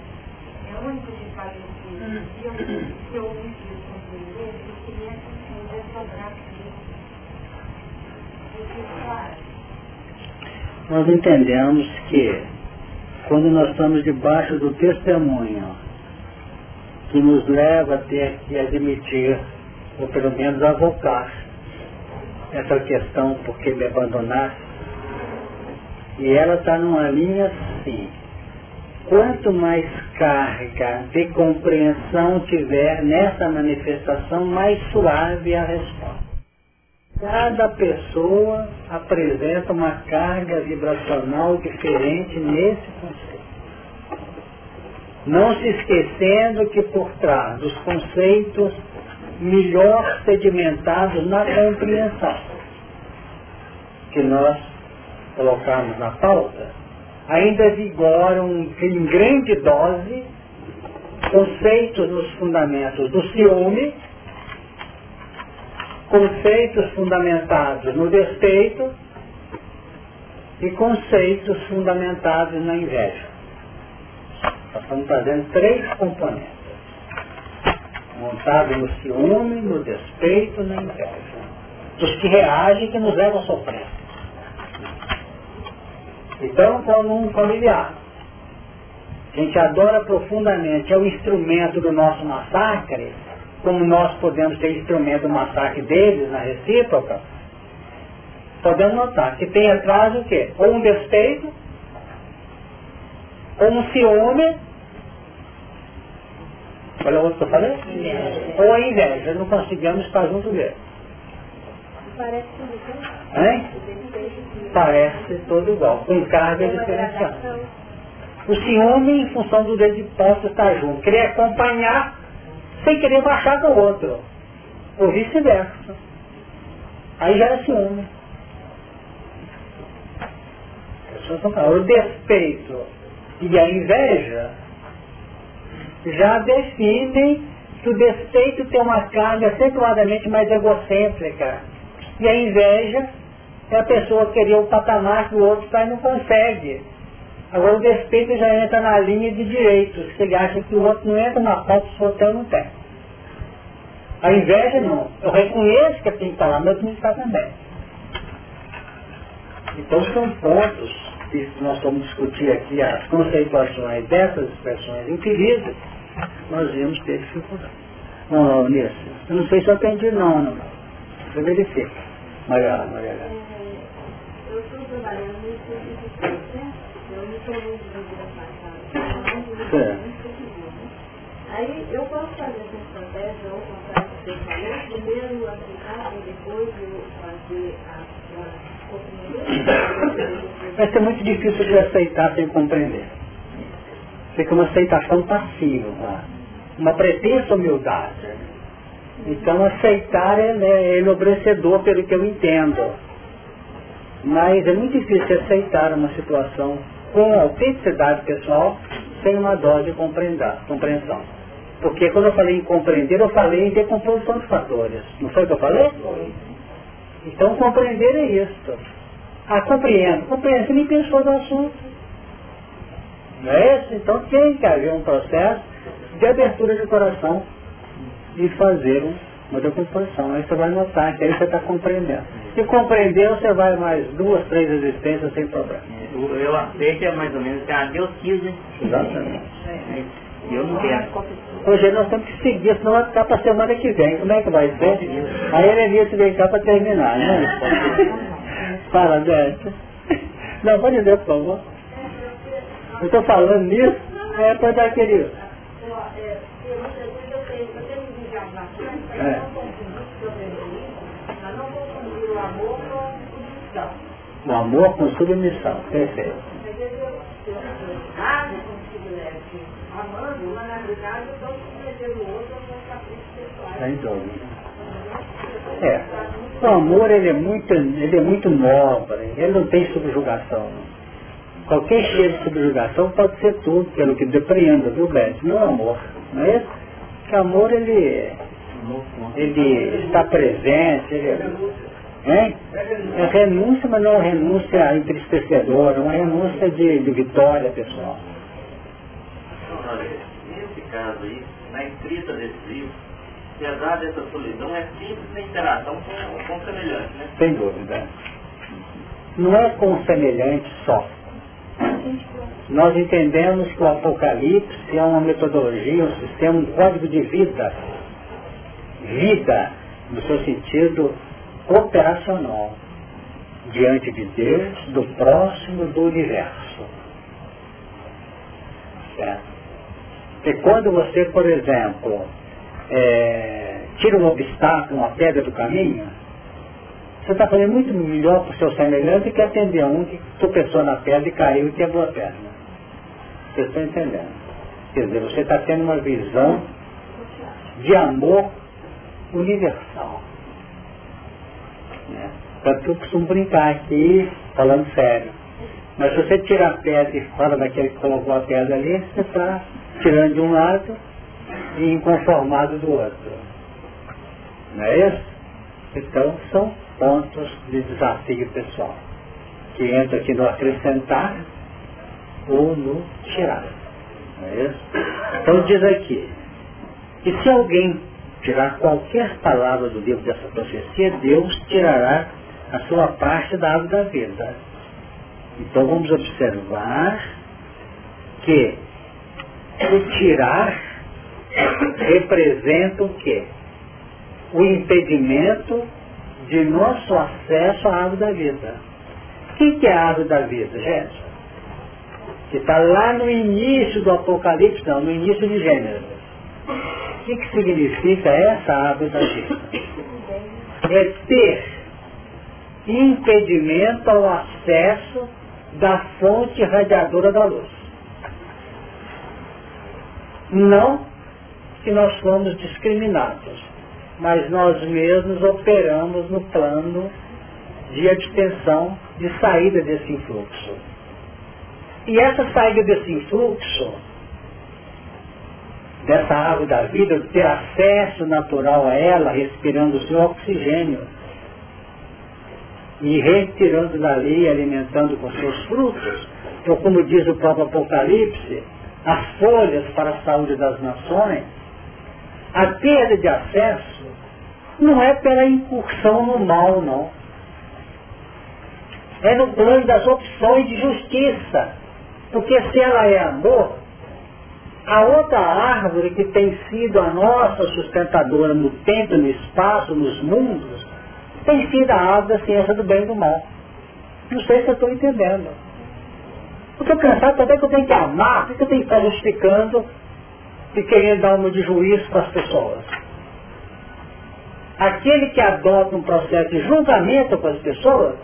é único de fazer isso. E eu, se eu ouvisse isso com eu queria que me desdobrar Nós entendemos que quando nós estamos debaixo do testemunho que nos leva a ter que admitir, ou pelo menos avocar, essa questão porque me abandonaste, e ela está numa linha assim. Quanto mais carga de compreensão tiver nessa manifestação, mais suave a resposta. Cada pessoa apresenta uma carga vibracional diferente nesse conceito. Não se esquecendo que por trás dos conceitos melhor sedimentados na compreensão que nós colocamos na pauta, ainda vigoram em grande dose conceitos nos fundamentos do ciúme, conceitos fundamentados no despeito e conceitos fundamentados na inveja. Nós estamos trazendo três componentes. Montado no ciúme, no despeito, na inveja. Dos que reagem que nos levam a sofrer. Então, como um familiar, que a gente adora profundamente, é o instrumento do nosso massacre, como nós podemos ter instrumento do massacre deles na recíproca, podemos notar que tem atrás o quê? Ou um despeito, ou um ciúme, olha o outro que eu falei? Ou a inveja, não conseguimos estar junto dele. Parece tudo igual. Hein? Parece todo igual, com carga diferenciada. O ciúme, em função do dedo de posse estar junto, querer acompanhar sem querer baixar com o outro. Ou vice-versa. Aí já é ciúme. O despeito e a inveja já definem que o despeito tem uma carga acentuadamente mais egocêntrica. E a inveja é a pessoa querer o patamar que o outro está e não consegue. Agora o despeito já entra na linha de direitos, que ele acha que o outro não entra na pauta se o outro não tem. A inveja não. Eu reconheço que tem que estar lá, mas eu tenho que estar também. Então são pontos que nós vamos discutir aqui as conceituações dessas expressões infelizes, nós íamos ter dificuldade. Não, não, nisso. Eu não sei se eu atendi não, não. Você verifica. Maria, Maria. Eu estou trabalhando nesse né? Eu me tornei de Certo. Aí eu posso fazer essa estratégia ou contar com você falou, primeiro aplicar e depois eu fazer a, a Vai ser muito difícil de aceitar sem compreender. Fica uma aceitação passiva, uma pretensa humildade. Então aceitar é, é enobrecedor pelo que eu entendo. Mas é muito difícil aceitar uma situação com autenticidade pessoal sem uma dose de compreensão. Porque quando eu falei em compreender, eu falei em decomposição de fatores. Não foi o que eu falei? Então compreender é isso. Ah, compreendo. Compreendo. Você nem pensou no assunto. Não é isso? Então tem que haver um processo de abertura de coração e fazer uma decomposição. Aí você vai notar que aí você está compreendendo. Se compreender, você vai mais duas, três existências sem problema. Eu, eu aceito é mais ou menos que a Deus quis, né? Exatamente. Eu não quero. Hoje nós temos que seguir, senão vai ficar para a semana que vem. Como é que vai ser? Aí ele Elias vem cá para terminar, né? Fala, Beto. Não, pode dizer, por favor. Eu estou falando nisso, é para dar aquele... É. O amor com submissão, perfeito. Amando, mas na verdade eu estou submetendo o outro aos caprichos pessoais. Sem dúvida. É. O amor ele é muito, ele é muito nobre, ele não tem subjugação. Qualquer cheiro de subjugação pode ser tudo, pelo que depreenda, viu, Beth? Não é amor, não é isso? que o amor ele, ele está presente, ele, hein? é renúncia, mas não renúncia entristecedora, uma renúncia de, de vitória pessoal. Olha, nesse caso aí, na escrita desse livro, apesar dessa solidão, é simples na interação com, com o semelhante, né? Sem dúvida. Não é com o semelhante só. Nós entendemos que o Apocalipse é uma metodologia, um sistema, um código de vida. Vida, no seu sentido operacional, diante de Deus, do próximo, do universo. Certo? E quando você, por exemplo, é, tira um obstáculo, uma pedra do caminho, você está fazendo muito melhor para o seu semelhante que atender um que tropeçou na pedra e caiu e quebrou a perna. Vocês estão entendendo? Quer dizer, você está tendo uma visão de amor universal. Tanto que eu costumo brincar aqui, falando sério. Mas se você tirar a pedra e fala daquele que colocou a pedra ali, você está tirando de um lado e inconformado do outro. Não é isso? Então são pontos de desafio pessoal, que entra aqui no acrescentar ou no tirar. Não é isso? Então diz aqui, que se alguém tirar qualquer palavra do livro dessa profecia, Deus tirará a sua parte da árvore da vida. Então vamos observar que o tirar representa o quê? O impedimento de nosso acesso à árvore da vida. O que é a árvore da vida, gente? Que está lá no início do Apocalipse, não, no início de Gênesis. O que, que significa essa árvore da vida? É ter impedimento ao acesso da fonte radiadora da luz. Não que nós fomos discriminados, mas nós mesmos operamos no plano de abstenção, de saída desse influxo. E essa saída desse influxo, dessa água da vida, ter acesso natural a ela, respirando o seu oxigênio, e retirando dali, alimentando com seus frutos, ou como diz o próprio Apocalipse, as folhas para a saúde das nações, a perda de acesso não é pela incursão no mal, não. É no plano das opções de justiça. Porque se ela é amor, a outra árvore que tem sido a nossa sustentadora no tempo, no espaço, nos mundos, tem sido a árvore da ciência do bem e do mal. Não sei se eu estou entendendo. Eu estou cansado também que eu tenho que amar, porque eu tenho que estar justificando e querendo dar uma de juízo para as pessoas. Aquele que adota um processo de julgamento com as pessoas,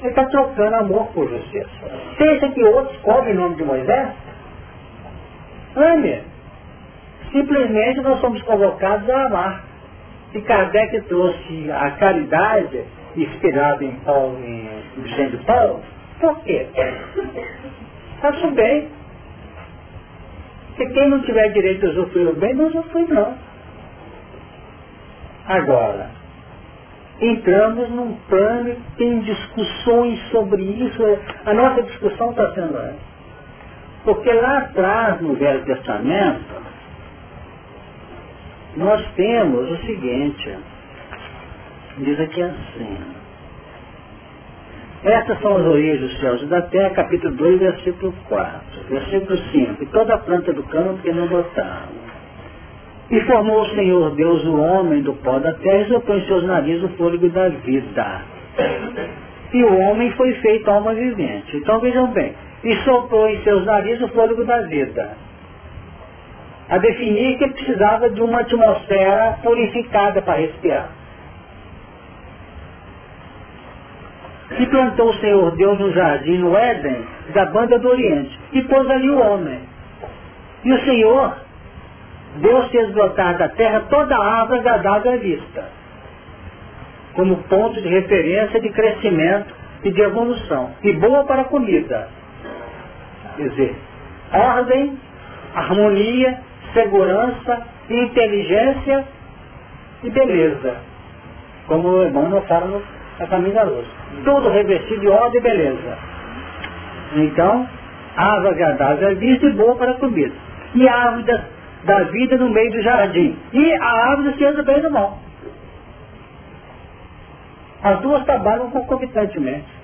ele está trocando amor por justiça. Pensa que outros cobrem em nome de Moisés? Ame. Simplesmente nós somos convocados a amar. E Kardec trouxe a caridade inspirada em Paulo, em Vicente Paulo. Por quê? Faço bem. Porque quem não tiver direito a usufruir o bem, não usufrui não. Agora, entramos num plano que tem discussões sobre isso. A nossa discussão está sendo essa. Porque lá atrás, no Velho Testamento, nós temos o seguinte, diz aqui assim, essas são as origens dos céus e da terra, capítulo 2, versículo 4. Versículo 5. E toda planta do campo que não brotava. E formou o Senhor Deus o homem do pó da terra e soprou em seus narizes o fôlego da vida. E o homem foi feito alma vivente. Então vejam bem. E soprou em seus narizes o fôlego da vida. A definir que precisava de uma atmosfera purificada para respirar. E plantou o Senhor Deus no jardim, no Éden, da banda do Oriente, e pôs ali o homem. E o Senhor Deus fez brotar da terra toda a árvore agradável à vista, como ponto de referência de crescimento e de evolução, e boa para a comida. Quer dizer, ordem, harmonia, segurança, inteligência e beleza. Como o irmão fala na camisa luz. Tudo revestido de ordem e beleza. Então, árvore agradável é vista e boa para comida. E árvore da, da, vida no meio do jardim. E a árvore da ciência do bem e do mal. As duas trabalham concomitantemente.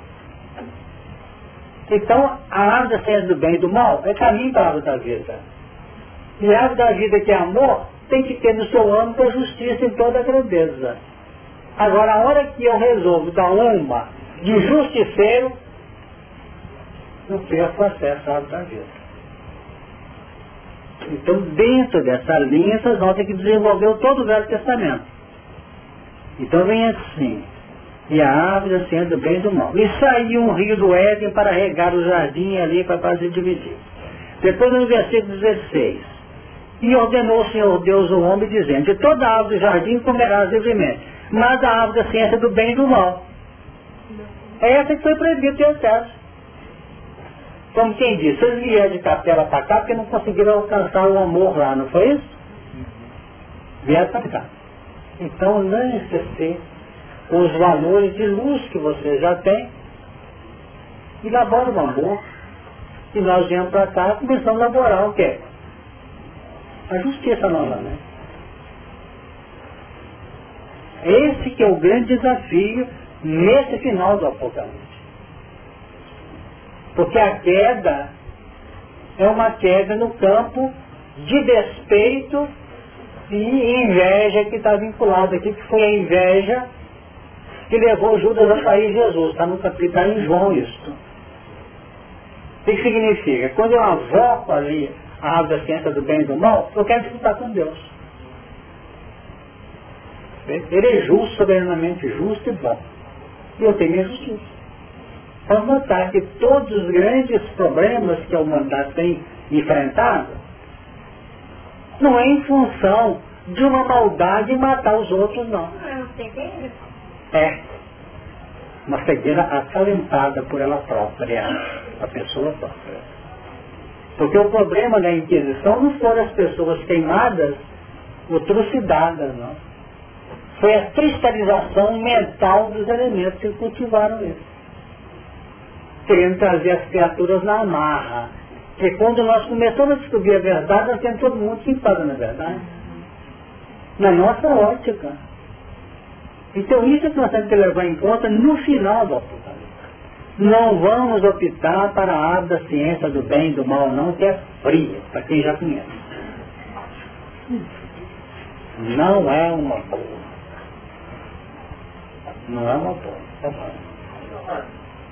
Então, a árvore da ciência do bem e do mal é caminho para a árvore da vida. Árvore da vida que é amor tem que ter no seu âmbito a justiça em toda a grandeza. Agora, a hora que eu resolvo dar uma de justiceiro, eu perco acesso à da vida. Então, dentro dessa linha, vocês notam que desenvolveu todo o Velho Testamento. Então vem assim, e a árvore da do bem do mal. E saiu um rio do Éden para regar o jardim ali para fazer dividir. Depois no versículo 16. E ordenou o Senhor Deus ao homem, dizendo, de toda árvore do jardim comerás livremente, mas a árvore da ciência do bem e do mal. É essa que foi proibida ter acesso. Como quem diz, vocês vieram de capela para cá porque não conseguiram alcançar o amor lá, não foi isso? Vieram para cá. Então lance-se os valores de luz que você já tem e labora o amor. E nós viemos para cá e começamos a elaborar o quê? A justiça novamente. Esse que é o grande desafio nesse final do Apocalipse. Porque a queda é uma queda no campo de despeito e inveja que está vinculado aqui, que foi a inveja que levou Judas a sair Jesus. Está no capítulo, está em João isso. O que significa? Quando eu avoco ali a árvore da ciência do bem e do mal, eu quero disputar com Deus. Ele é justo, soberanamente justo e bom. E eu tenho minha justiça. Vamos notar que todos os grandes problemas que a humanidade tem enfrentado não é em função de uma maldade matar os outros, não. É. Uma cegueira acalentada por ela própria, a pessoa própria. Porque o problema da Inquisição não foram as pessoas queimadas ou trucidadas, não. Foi a cristalização mental dos elementos que cultivaram isso querendo trazer as criaturas na amarra. Porque quando nós começamos a descobrir a verdade, nós temos todo mundo paga na verdade. Na nossa ótica. Então isso é que nós temos que levar em conta no final do Apocalipse. Não vamos optar para a árvore da ciência do bem e do mal, não, que é fria, para quem já conhece. Não é uma boa. Não é uma boa. Tá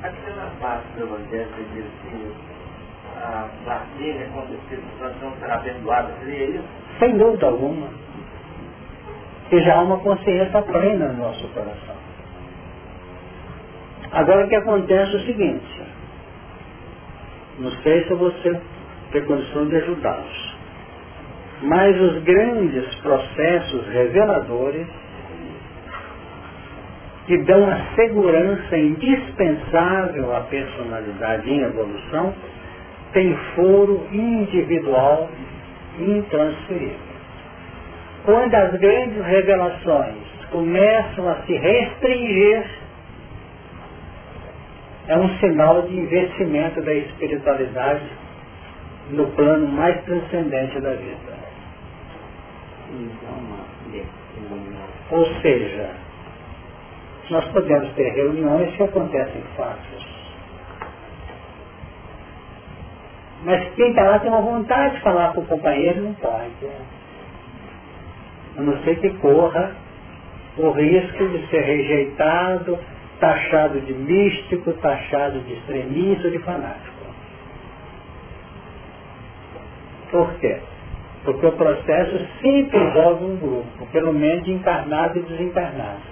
Aquela parte do Evangelho que diz que a não será perdoada, seria isso? Sem dúvida alguma. Que já há uma consciência plena no nosso coração. Agora o que acontece é o seguinte, não sei se você tem condição de ajudá-los, mas os grandes processos reveladores que dão a segurança indispensável à personalidade em evolução, tem foro individual intransferível. Quando as grandes revelações começam a se restringir, é um sinal de investimento da espiritualidade no plano mais transcendente da vida. Ou seja, nós podemos ter reuniões que acontecem fáceis. Mas quem está lá tem uma vontade de falar com o companheiro, não pode. A não ser que corra o risco de ser rejeitado, taxado de místico, taxado de extremista, de fanático. Por quê? Porque o processo sempre envolve um grupo, pelo menos encarnado e desencarnado.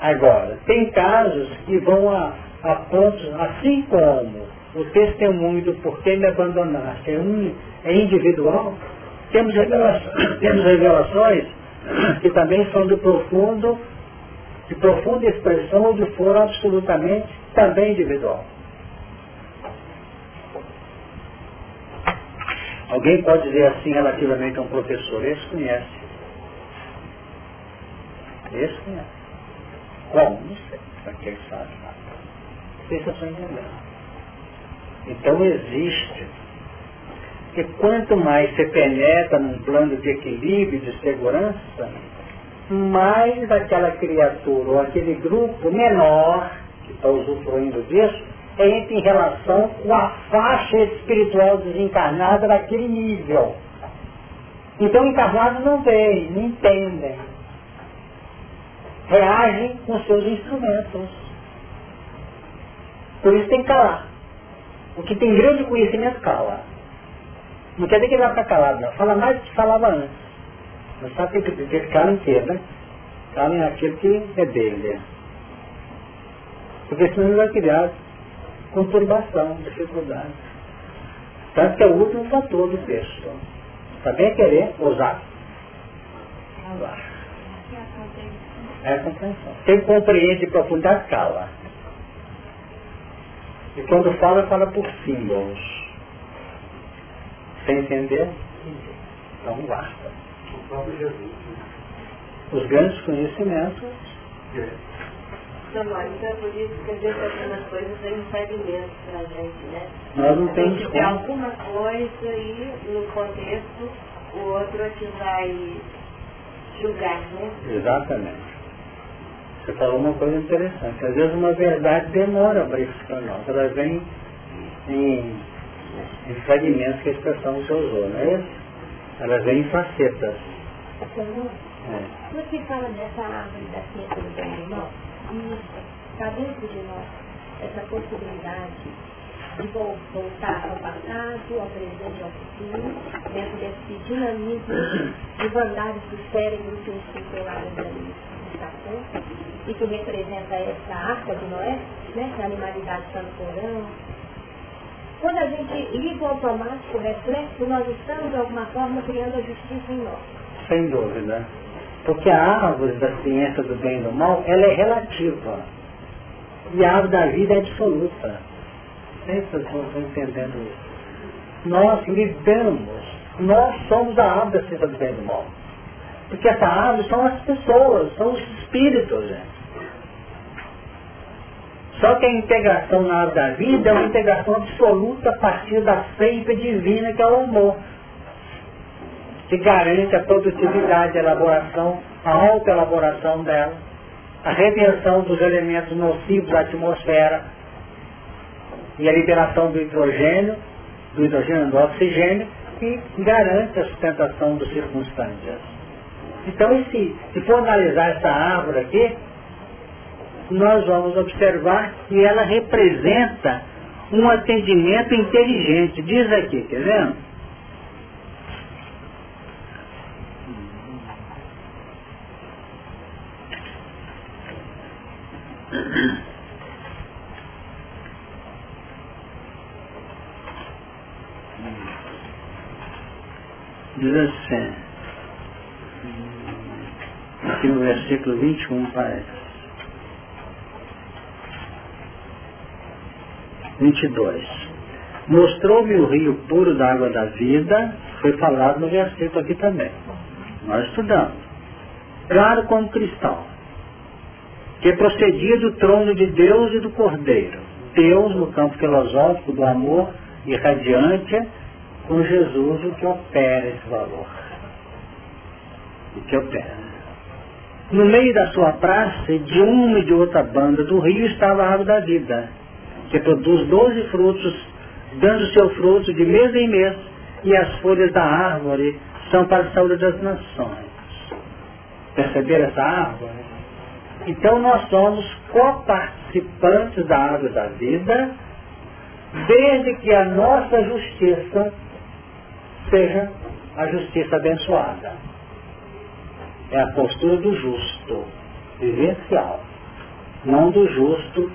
Agora, tem casos que vão a, a pontos, assim como o testemunho do porquê me abandonaste é, um, é individual, temos revelações, temos revelações que também são do profundo, de profunda expressão ou de foro absolutamente também individual. Alguém pode dizer assim relativamente a um professor, esse conhece. Esse conhece. Como? Não sei. Para que ele sabe? Vocês estão entendendo. Então existe. Porque quanto mais você penetra num plano de equilíbrio, de segurança, mais aquela criatura ou aquele grupo menor que está usufruindo disso entra em relação com a faixa espiritual desencarnada daquele nível. Então encarnados não veem, não entendem. Reagem com seus instrumentos. Por isso tem que calar. O que tem grande conhecimento cala. Não quer dizer que ele vai ficar calado, não. Fala mais do que falava antes. Mas só tem que dizer que cala inteiro, né? Cala naquilo que é dele. Porque senão ele vai criar conturbação, dificuldade. Tanto que é o último fator do texto. Também é querer usar. É a compreensão. Quem compreende profundidade cala. E quando fala, fala por símbolos. Sem entender? Então basta. Próprio Jesus. Os grandes conhecimentos. É. Então, então é por isso que Deus está fazendo as coisas sem impedimento para a gente, né? Nós não Se temos como. alguma coisa e no contexto o outro é que vai julgar, né? Exatamente. Você falou uma coisa interessante. Às vezes uma verdade demora para isso para nós. Ela vem em, em fragmentos que a expressão você usou, não é isso? Ela vem em facetas. Quando se fala dessa árvore da ciência do bem do está dentro de nós essa possibilidade de vol- voltar ao passado, ao presente e ao futuro, dentro desse dinamismo de vandares do cérebro que o Espírito lá ali destacou, e que representa essa arca de Noé, né, que é a animalidade está no porão. Quando a gente liga o automático, reflexo, nós estamos de alguma forma criando a justiça em nós. Sem dúvida. Porque a árvore da ciência do bem e do mal, ela é relativa. E a árvore da vida é absoluta. Se vocês estão entendendo isso. Nós lidamos, nós somos a árvore da ciência do bem e do mal. Porque essa árvore são as pessoas, são os espíritos, gente. Só que a integração na árvore da vida é uma integração absoluta a partir da seiva divina que é o amor que garante a produtividade, a elaboração, a autoelaboração dela, a retenção dos elementos nocivos da atmosfera e a liberação do hidrogênio, do hidrogênio do oxigênio, que garante a sustentação dos circunstâncias. Então, se for analisar essa árvore aqui, nós vamos observar que ela representa um atendimento inteligente. Diz aqui, quer vendo? Diz assim, aqui no versículo 21 parece. 22. Mostrou-me o rio puro da água da vida, foi falado no versículo aqui também. Nós estudamos. Claro como cristal, que procedia do trono de Deus e do Cordeiro. Deus no campo filosófico do amor irradiante, com Jesus o que opera esse valor. O que opera. No meio da sua praça, de uma e de outra banda do rio, estava a água da vida, que produz doze frutos, dando seu fruto de mês em mês, e as folhas da árvore são para a saúde das nações. Perceberam essa árvore? Então nós somos coparticipantes da árvore da vida, desde que a nossa justiça seja a justiça abençoada. É a postura do justo, vivencial, não do justo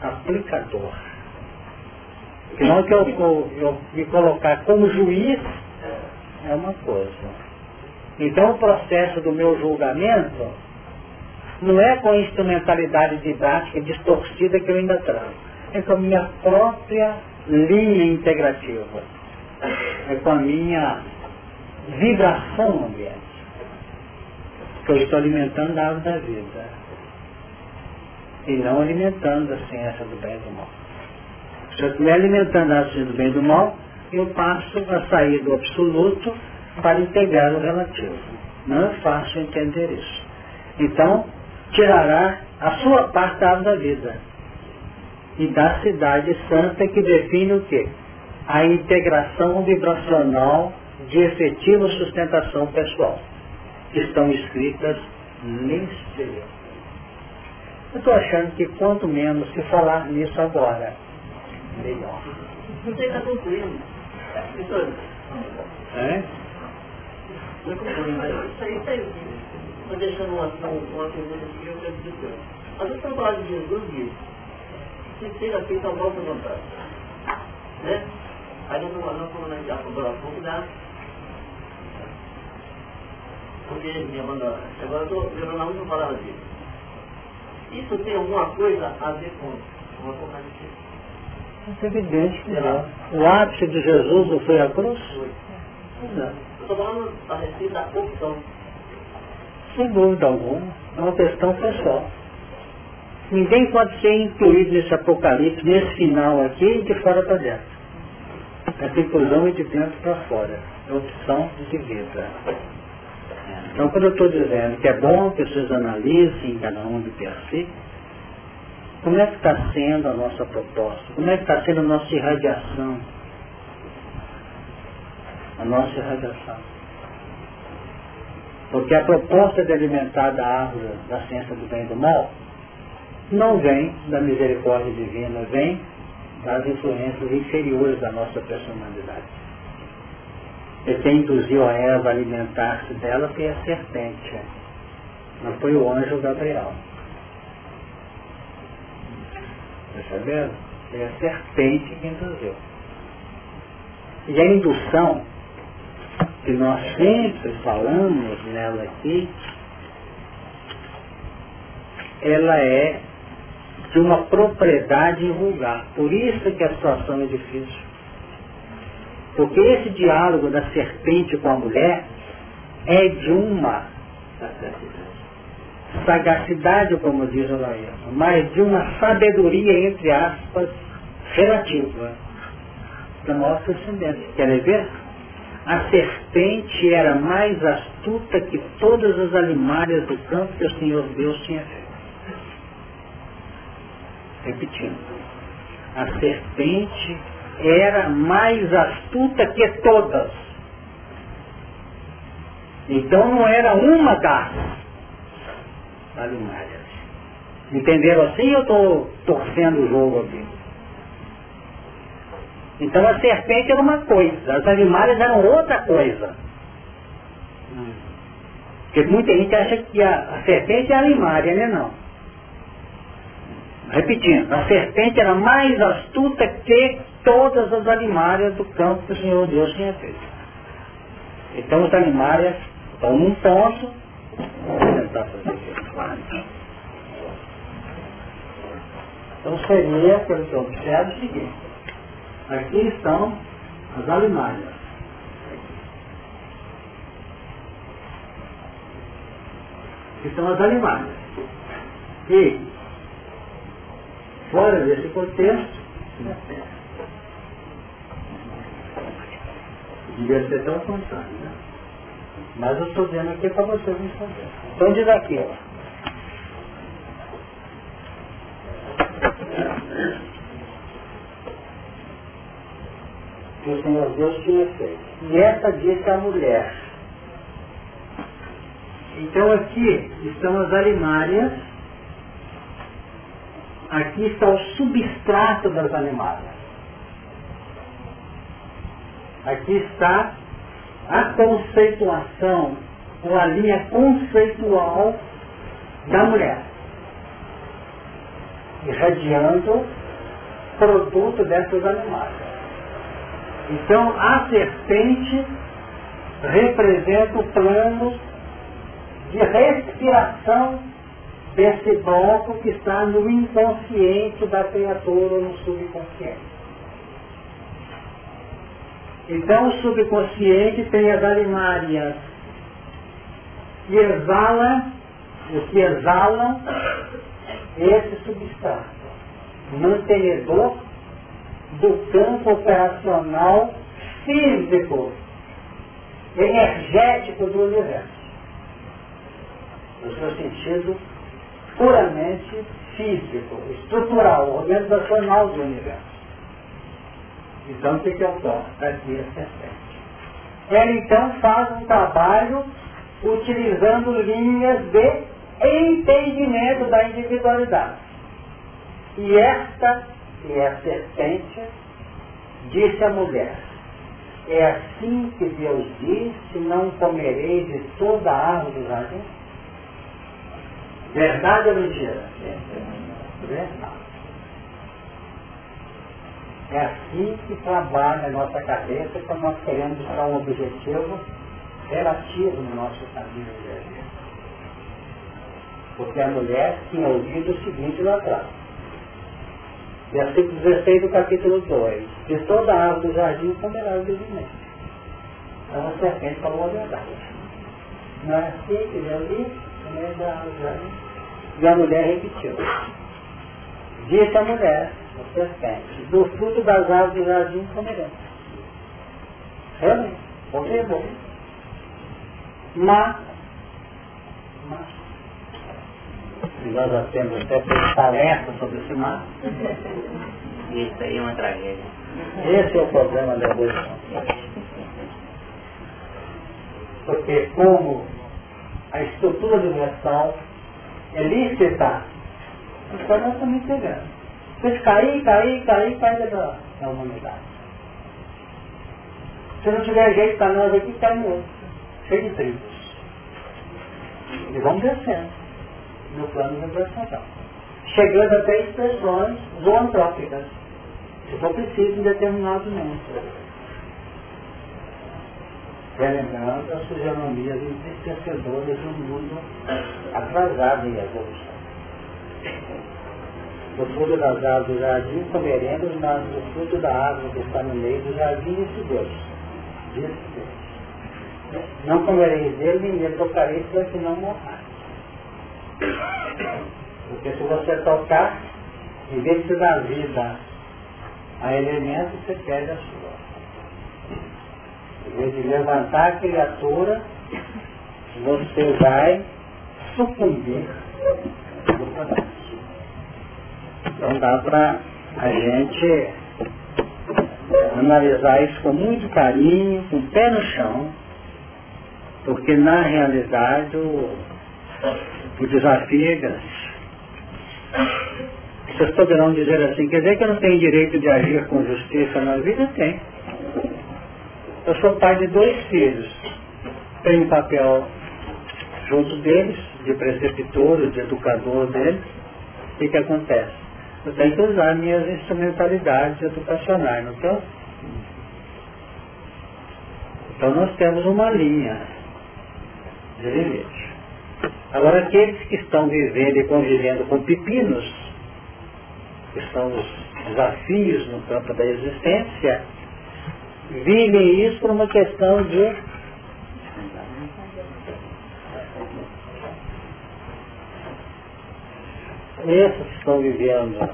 aplicador. Senão que eu, eu, eu me colocar como juiz é uma coisa. Então o processo do meu julgamento não é com a instrumentalidade didática distorcida que eu ainda trago. É com a minha própria linha integrativa. é com a minha vibração ambiente. Que eu estou alimentando a árvore da vida. E não alimentando a ciência do bem e do mal. Se eu estiver alimentando a ciência do bem e do mal, eu passo a sair do absoluto para integrar o relativo. Não é fácil entender isso. Então, tirará a sua parte da árvore da vida. E da cidade santa que define o quê? A integração vibracional de efetiva sustentação pessoal, estão escritas neste livro. Eu estou achando que quanto menos se falar nisso agora, melhor. Você está concluindo. É? Isso aí, isso aí. Estou deixando uma, uma pergunta aqui que eu quero dizer. Às vezes quando falar de Jesus, diz, se seja feita a vossa vontade. Né? Aí não já agora há pouco da porque ele me abandonou. Agora eu estou lembrando a última palavra dele. Isso tem alguma coisa a ver com uma coisa É evidente que não. O ápice de Jesus não foi a cruz? Não. Eu estou falando a respeito da opção. Sem dúvida alguma. É uma questão pessoal. Ninguém pode ser incluído nesse apocalipse, nesse final aqui, de fora para dentro. Essa inclusão é de dentro para fora. É opção de vida. Então, quando eu estou dizendo que é bom que vocês analisem cada um de si, como é que está sendo a nossa proposta? Como é que está sendo a nossa irradiação? A nossa irradiação. Porque a proposta de alimentar da árvore da ciência do bem e do mal não vem da misericórdia divina, vem das influências inferiores da nossa personalidade. Quem induziu a Eva a alimentar-se dela foi a serpente. Não foi o anjo Gabriel. Perceberam? Foi a serpente que induziu. E a indução, que nós sempre falamos nela aqui, ela é de uma propriedade vulgar. Por isso que a situação é difícil. Porque esse diálogo da serpente com a mulher é de uma sagacidade, como diz o Laísmo, mas de uma sabedoria, entre aspas, relativa do nosso descendente. Querem ver? A serpente era mais astuta que todas as alimárias do campo que o Senhor Deus tinha feito. Repetindo. A serpente era mais astuta que todas. Então não era uma das alimárias. Entenderam assim ou estou torcendo o jogo aqui? Então a serpente era uma coisa, as animais eram outra coisa. Porque muita gente acha que a, a serpente é animária, né não? Repetindo, a serpente era mais astuta que todas as animárias do campo que o Senhor Deus tinha feito. Então os animárias estão num ponto. Vou tentar fazer isso. Então seria, pelo que eu observo, o seguinte. Aqui estão as alimárias. Aqui estão as alimárias. E, fora desse contexto, devia ser tão contrário, né? Mas eu estou dizendo aqui para vocês não saberem. Então diz aqui, ó. que o Senhor Deus tinha feito. E essa diz a mulher. Então aqui estão as alimárias, aqui está o substrato das animárias. Aqui está a conceituação, ou a linha conceitual da mulher, irradiando produto dessas animais. Então, a serpente representa o plano de respiração desse bloco que está no inconsciente da criatura no subconsciente. Então o subconsciente tem as alimárias que exala, o que exalam esse substrato, mantenedor do campo operacional físico, energético do universo. No seu sentido puramente físico, estrutural, organizacional do universo. Então, o que, que a serpente. Ela então faz um trabalho utilizando linhas de entendimento da individualidade. E esta é a serpente, disse a mulher, é assim que Deus disse, não comereis de toda a árvore do jardim? Verdade ou mentira? Verdade. É assim que trabalha a nossa cabeça quando nós queremos buscar um objetivo relativo no nosso caminho de vida. Porque a mulher tinha ouvido o seguinte lá atrás. Versículo 16 do capítulo 2. De toda a árvore do jardim comerá livremente. Então a serpente falou a verdade. Não é assim que Deus disse? Comer da árvore do jardim. E a mulher repetiu. Disse a mulher, do fruto das árvores do jardim comeremos. Realmente, confirmou. Mas, mas nós já temos até palestra sobre esse mar. Isso aí é uma tragédia. Esse é o problema da evolução. Porque como a estrutura universal é lícita, então nós estamos entregando. Se cair, cair, cair, cair da, da humanidade. Se não tiver jeito para nós aqui, cai no outro cheio de tribos. E vamos descendo no plano vibracional. Chegando até expressões zoantrópicas, se for preciso em determinado momento. Relembrando as fisionomias entristecedoras do mundo atrasado em evolução. Do fruto das árvores do jardim comeremos, mas do fruto da árvore que está no meio do jardim, disse Deus. Deus. Não comereis dele, nem nele tocareis, para que não morrar. Porque se você tocar, em vez de dar vida a elementos, você perde a sua. Em vez de levantar a criatura, você vai sucumbir Então dá para a gente analisar isso com muito carinho, com o pé no chão, porque na realidade o, o desafio é grande. Vocês poderão dizer assim, quer dizer que eu não tenho direito de agir com justiça na vida? Tem. Eu sou pai de dois filhos. Tenho um papel junto deles, de preceptor, de educador deles. O que, que acontece? Eu tenho que usar minhas instrumentalidades educacionais, não estou? Então nós temos uma linha de limite. Agora, aqueles que estão vivendo e convivendo com pepinos, que são os desafios no campo da existência, vivem isso por uma questão de esses que estão vivendo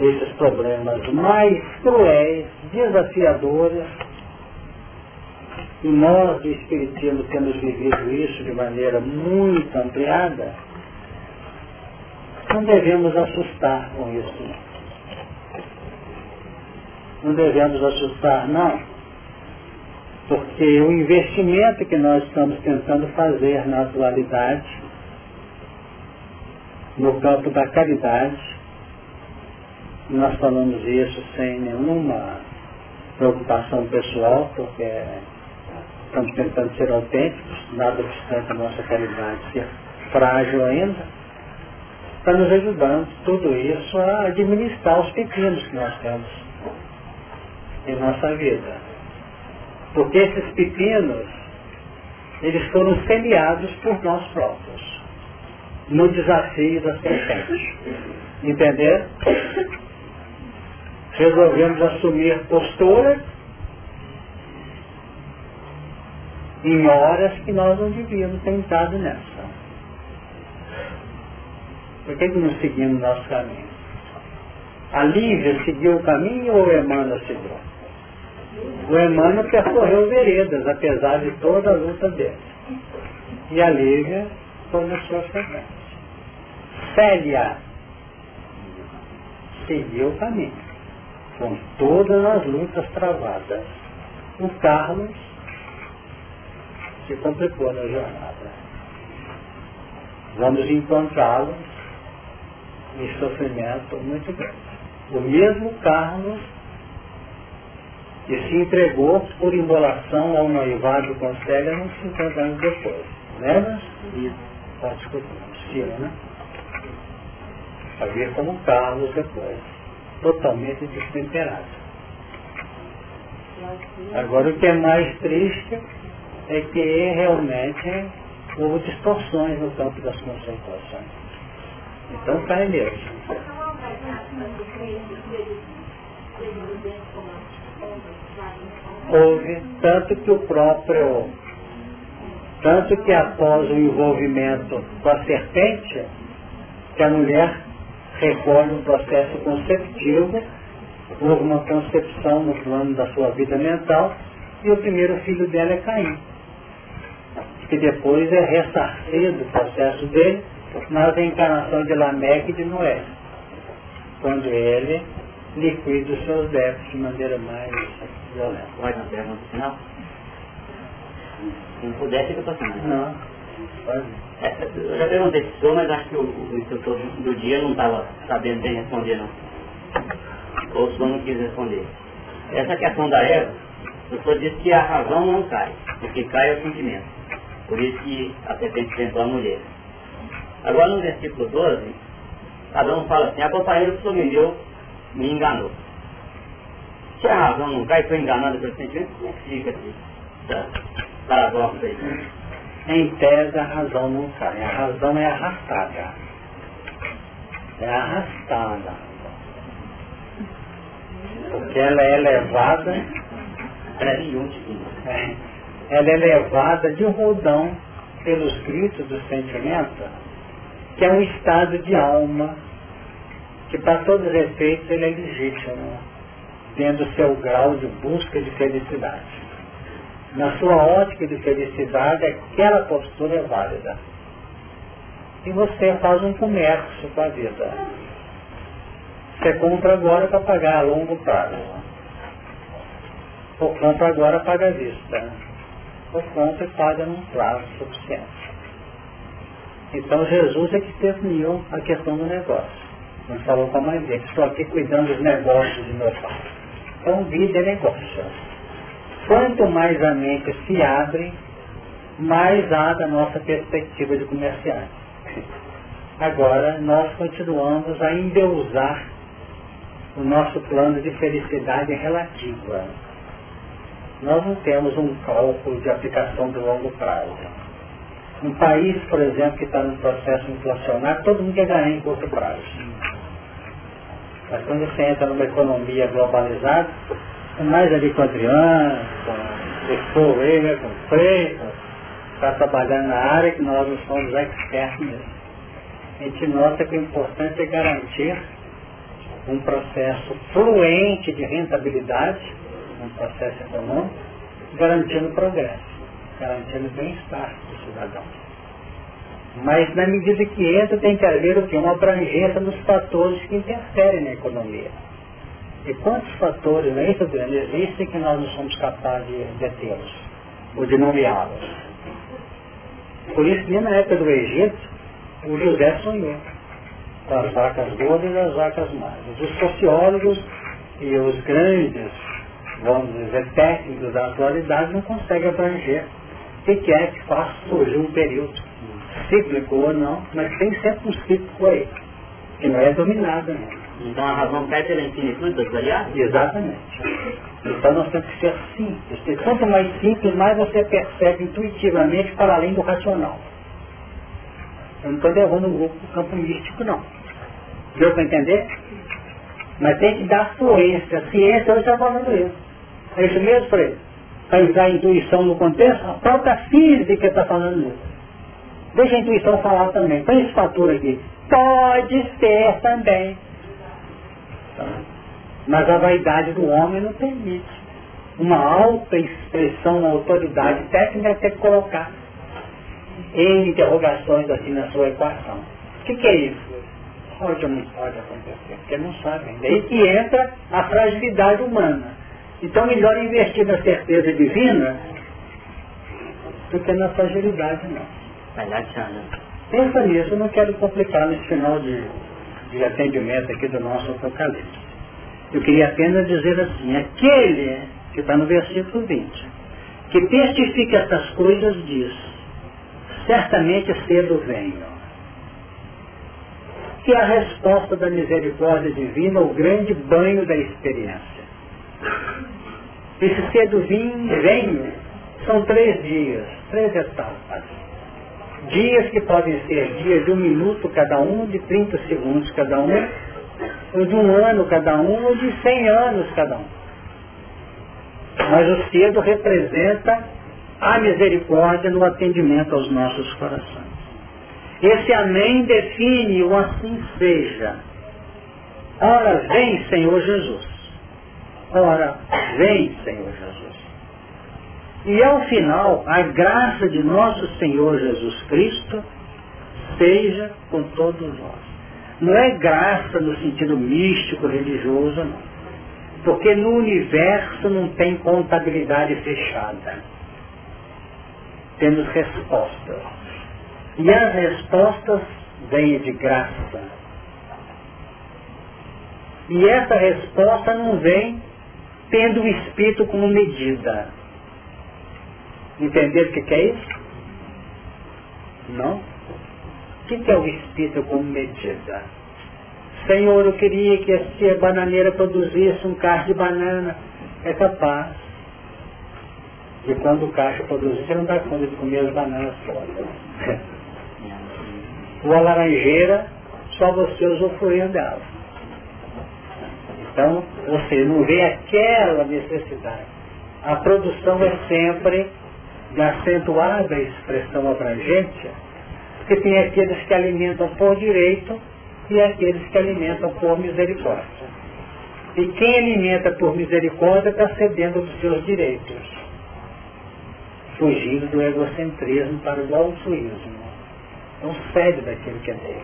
esses problemas mais cruéis, desafiadores, e nós do Espiritismo temos vivido isso de maneira muito ampliada, não devemos assustar com isso. Não devemos assustar, não. Porque o investimento que nós estamos tentando fazer na atualidade, no campo da caridade, nós falamos isso sem nenhuma preocupação pessoal, porque estamos tentando ser autênticos, nada obstante a nossa caridade ser frágil ainda, está nos ajudando tudo isso a administrar os pepinos que nós temos em nossa vida. Porque esses pepinos, eles foram semeados por nós próprios, no desafio das serpentes. Entender? Resolvemos assumir postura em horas que nós não devíamos ter entrado nessa. Por que, que não seguimos nosso caminho? A Lívia seguiu o caminho ou o Emmanuel seguiu? O Emmanuel percorreu veredas, apesar de toda a luta dele. E a Lívia começou a frequência. Célia seguiu o caminho, com todas as lutas travadas. O Carlos se complicou na jornada. Vamos encontrá-lo em sofrimento muito grande o mesmo Carlos que se entregou por imolação ao noivado com Célia uns 50 anos depois. Lembra? Ah, desculpa, Cira, né? A como Carlos depois. Totalmente destemperado. Agora o que é mais triste é que realmente houve distorções no campo das concentrações. Então cai mesmo. Houve, tanto que o próprio, tanto que após o envolvimento com a serpente, que a mulher recolhe um processo conceptivo, houve uma concepção no plano da sua vida mental, e o primeiro filho dela é Caim. Que depois é ressarcido o processo dele na reencarnação de Lameque e de Noé quando ele liquida os seus débitos de maneira mais violenta. Pode uma pergunta final? Se não puder, fica passando. Não. Pode. É, eu já perguntei se sou, mas acho que o, o instrutor do dia não estava sabendo bem responder não. Ou o senhor não quis responder. Essa questão da Eva, o senhor disse que a razão não cai, porque cai é o sentimento. Por isso que a serpente tentou a mulher. Agora no versículo 12, Cada um fala assim, a companheira que o senhor me deu me enganou. Se a razão não cai, foi enganada pelo sentimento, como é que fica assim? Paradoxo aí. Em tese a razão não cai, a razão é arrastada. É arrastada. Porque ela é levada. É, ela é levada de rodão pelos gritos do sentimento que é um estado de alma, que para todos os efeitos ele é legítimo, tendo seu grau de busca de felicidade. Na sua ótica de felicidade, aquela postura é válida. E você faz um comércio com a vida. Você compra agora para pagar a longo prazo. Ou compra agora paga à vista. Ou compra e paga num prazo suficiente. Então Jesus é que definiu a questão do negócio. Não falou com a mãe dele, estou aqui cuidando dos negócios do meu pai. Então vida é negócio. Quanto mais a mente se abre, mais há da nossa perspectiva de comerciante. Agora nós continuamos a endeusar o nosso plano de felicidade relativa. Nós não temos um cálculo de aplicação de longo prazo um país, por exemplo, que está num processo inflacionário, todo mundo quer ganhar em curto prazo. Mas quando você entra numa economia globalizada, com mais ali com com Expo né, com Freire, está trabalhando na área que nós não somos expertos mesmo. A gente nota que o importante é garantir um processo fluente de rentabilidade, um processo econômico, garantindo progresso, garantindo bem-estar cidadão. Mas na medida que entra tem que haver o que? Uma abrangência dos fatores que interferem na economia. E quantos fatores aí, Fabiano, existem que nós não somos capazes de detê-los, ou de nomeá-los? Por isso que na época do Egito, o José sonhou com as vacas gordas e as vacas magras. Os sociólogos e os grandes, vamos dizer, técnicos da atualidade não conseguem abranger o que é que faz surgir um período cíclico ou não, mas tem sempre um cíclico aí, que não é dominado né? Então a razão cai pela infinitude das variáveis? Exatamente. Então nós temos que ser simples. Quanto mais simples, mais você percebe intuitivamente para além do racional. Eu não estou levando o grupo campo místico, não. Deu para entender? Mas tem que dar fluência. Ciência hoje está falando isso. É isso mesmo, Frei? para usar a intuição no contexto, a própria física está falando isso. Deixa a intuição falar também. Põe esse fator aqui. Pode ser também. Mas a vaidade do homem não permite. Uma alta expressão, uma autoridade técnica que colocar em interrogações assim na sua equação. O que, que é isso? Pode ou não pode acontecer? Porque não sabem. Daí que entra a fragilidade humana. Então melhor investir na certeza divina do que na fragilidade não. Pensa nisso, eu não quero complicar nesse final de, de atendimento aqui do nosso Apocalipse. Eu queria apenas dizer assim, aquele que está no versículo 20, que testifica essas coisas diz, certamente cedo venho. Que a resposta da misericórdia divina ao grande banho da experiência. Esse cedo venho são três dias, três etapas. Dias que podem ser dias de um minuto cada um, de 30 segundos cada um, ou de um ano cada um, ou de 100 anos cada um. Mas o cedo representa a misericórdia no atendimento aos nossos corações. Esse amém define o assim seja. Ora, vem Senhor Jesus. Ora, vem Senhor Jesus. E ao final, a graça de nosso Senhor Jesus Cristo seja com todos nós. Não é graça no sentido místico, religioso, não. Porque no universo não tem contabilidade fechada. Temos respostas. E as respostas vêm de graça. E essa resposta não vem tendo o Espírito como medida. Entender o que é isso? Não? O que é o Espírito como medida? Senhor, eu queria que essa bananeira produzisse um cacho de banana. É capaz. E quando o cacho produzir, você não dá conta de comer as bananas todas. Ou a laranjeira, só você usufruir dela. Então, você não vê aquela necessidade. A produção é sempre de acentuada expressão abrangente porque tem aqueles que alimentam por direito e aqueles que alimentam por misericórdia. E quem alimenta por misericórdia está cedendo dos seus direitos, fugindo do egocentrismo para o altruísmo. Não cede daquilo que é dele.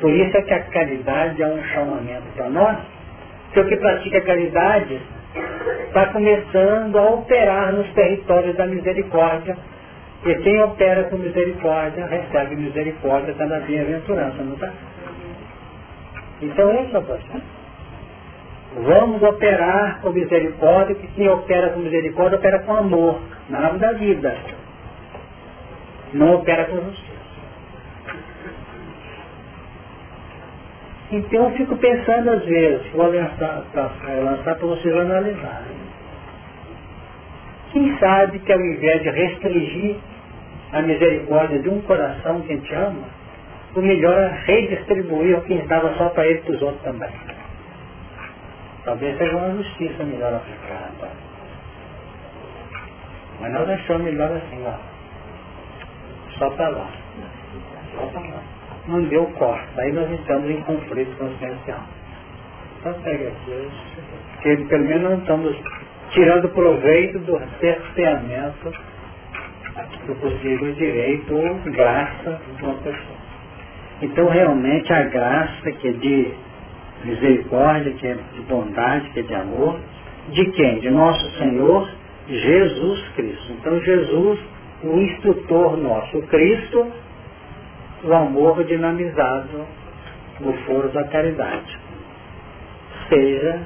Por isso é que a caridade é um chamamento para nós, que o que pratica caridade está começando a operar nos territórios da misericórdia e quem opera com misericórdia, recebe misericórdia, está na bem-aventurança, não está? Então é isso, pastor. Vamos operar com misericórdia, que quem opera com misericórdia opera com amor, na árvore da vida. Não opera com justiça. Então eu fico pensando às vezes, vou lançar para vocês analisarem. Quem sabe que ao invés de restringir a misericórdia de um coração que te ama, o melhor é redistribuir o que dava só para ele para os outros também. Talvez seja uma justiça melhor aplicada. Mas nós achamos melhor assim, ó. Só para lá. Só para lá. Não deu corte. Aí nós estamos em conflito consciencial. Então pega aqui, porque pelo menos não estamos tirando proveito do cerceamento do possível direito ou graça de uma pessoa. Então realmente a graça que é de misericórdia, que é de bondade, que é de amor, de quem? De nosso Senhor Jesus Cristo. Então Jesus, o instrutor nosso, o Cristo, o amor dinamizado no foro da caridade. Seja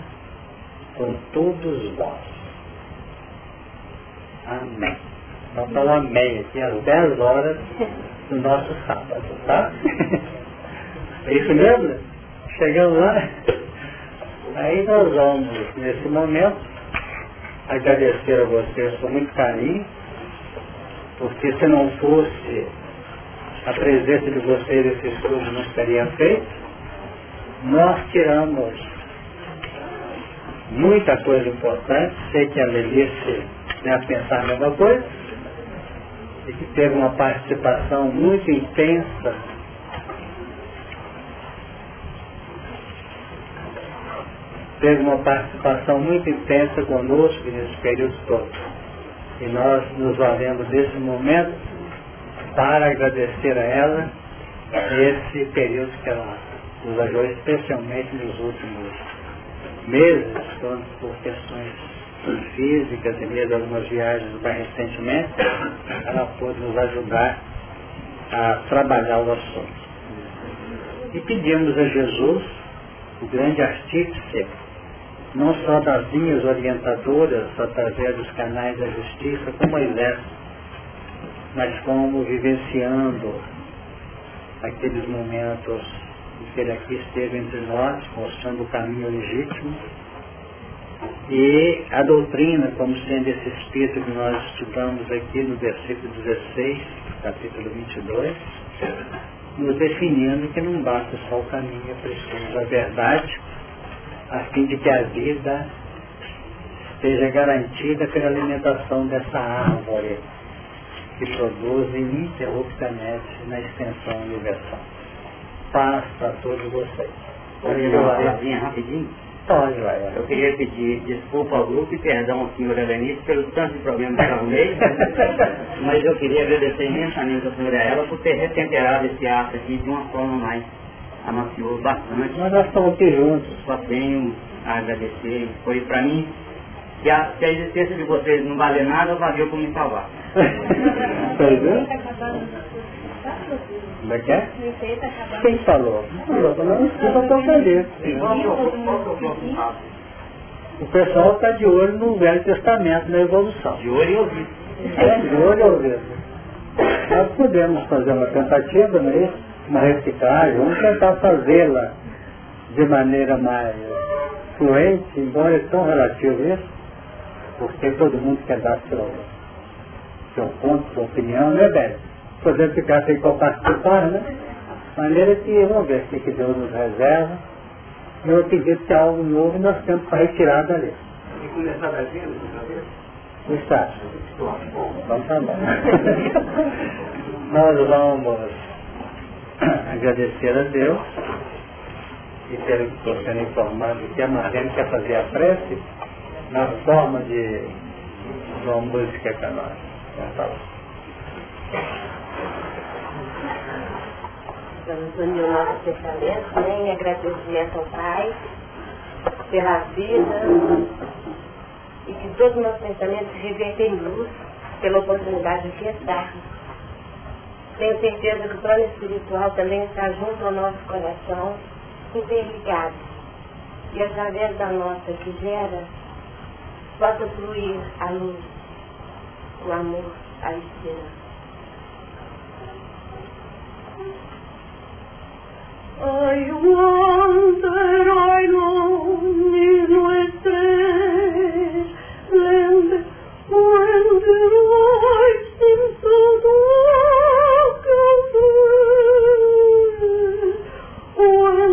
com todos vós. Amém. Então dá amém aqui às 10 horas do nosso sábado, tá? É isso mesmo? Chegamos lá. Aí nós vamos, nesse momento, agradecer a vocês com muito carinho, porque se não fosse a presença de vocês, esse estudo não seria feito. Nós tiramos muita coisa importante, sei que a né, a pensar a mesma coisa, e que teve uma participação muito intensa teve uma participação muito intensa conosco nesse período todo. E nós nos valemos desse momento para agradecer a ela esse período que ela nos ajudou, especialmente nos últimos meses, quando por questões físicas e mesmo algumas viagens mais recentemente, ela pôde nos ajudar a trabalhar o assunto. E pedimos a Jesus, o grande artífice, não só das linhas orientadoras através dos canais da justiça, como Moisés, mas como vivenciando aqueles momentos em que ele aqui esteve entre nós, mostrando o caminho legítimo, e a doutrina, como sendo esse espírito que nós estudamos aqui no versículo 16, capítulo 22, nos definindo que não basta só o caminho, é preciso a verdade, a fim de que a vida esteja garantida pela alimentação dessa árvore que produz ininterruptamente na extensão universal. Paz para todos vocês. Pode ir uma rapidinho? Pode, vai. Eu queria pedir desculpa ao grupo e perdão ao senhor Helenice pelo tanto de problemas que arrumei, mas eu queria agradecer imensamente a senhora ela por ter retemperado esse ato aqui de uma forma mais amaciou bastante. Mas nós estamos aqui juntos. Só tenho a agradecer. Foi para mim, se a, se a existência de vocês não valer nada, valeu por me salvar. Pois é? Como é que é? Quem falou? Não o pessoal está de olho no Velho Testamento, na evolução. De olho e ouvido. É, de olho ao dedo. Nós podemos fazer uma tentativa, não é isso? Uma reciclagem, vamos tentar fazê-la de maneira mais fluente, embora é tão relativo isso, porque todo mundo quer dar seu, seu ponto, sua opinião, né, velho? Podemos ficar sem participar, né? Maneira que, vamos ver o que Deus nos reserva. Eu acredito que há algo novo e nós temos para retirar dali. E começar da agenda? Está. Então tá bom. Nós vamos agradecer a Deus e pelo que estou sendo informado que a Marlene quer fazer a prece na forma de uma música canônica. Vamos unir o nosso pensamento né, em agradecimento ao Pai pela vida e que todos os nossos pensamentos revertem em luz pela oportunidade de estar. Tenho certeza que o plano espiritual também está junto ao nosso coração, interligado. E através da nossa quisera, possa fluir a luz, o amor, a esperança. I wonder, I long is and when the light seems so dark away, when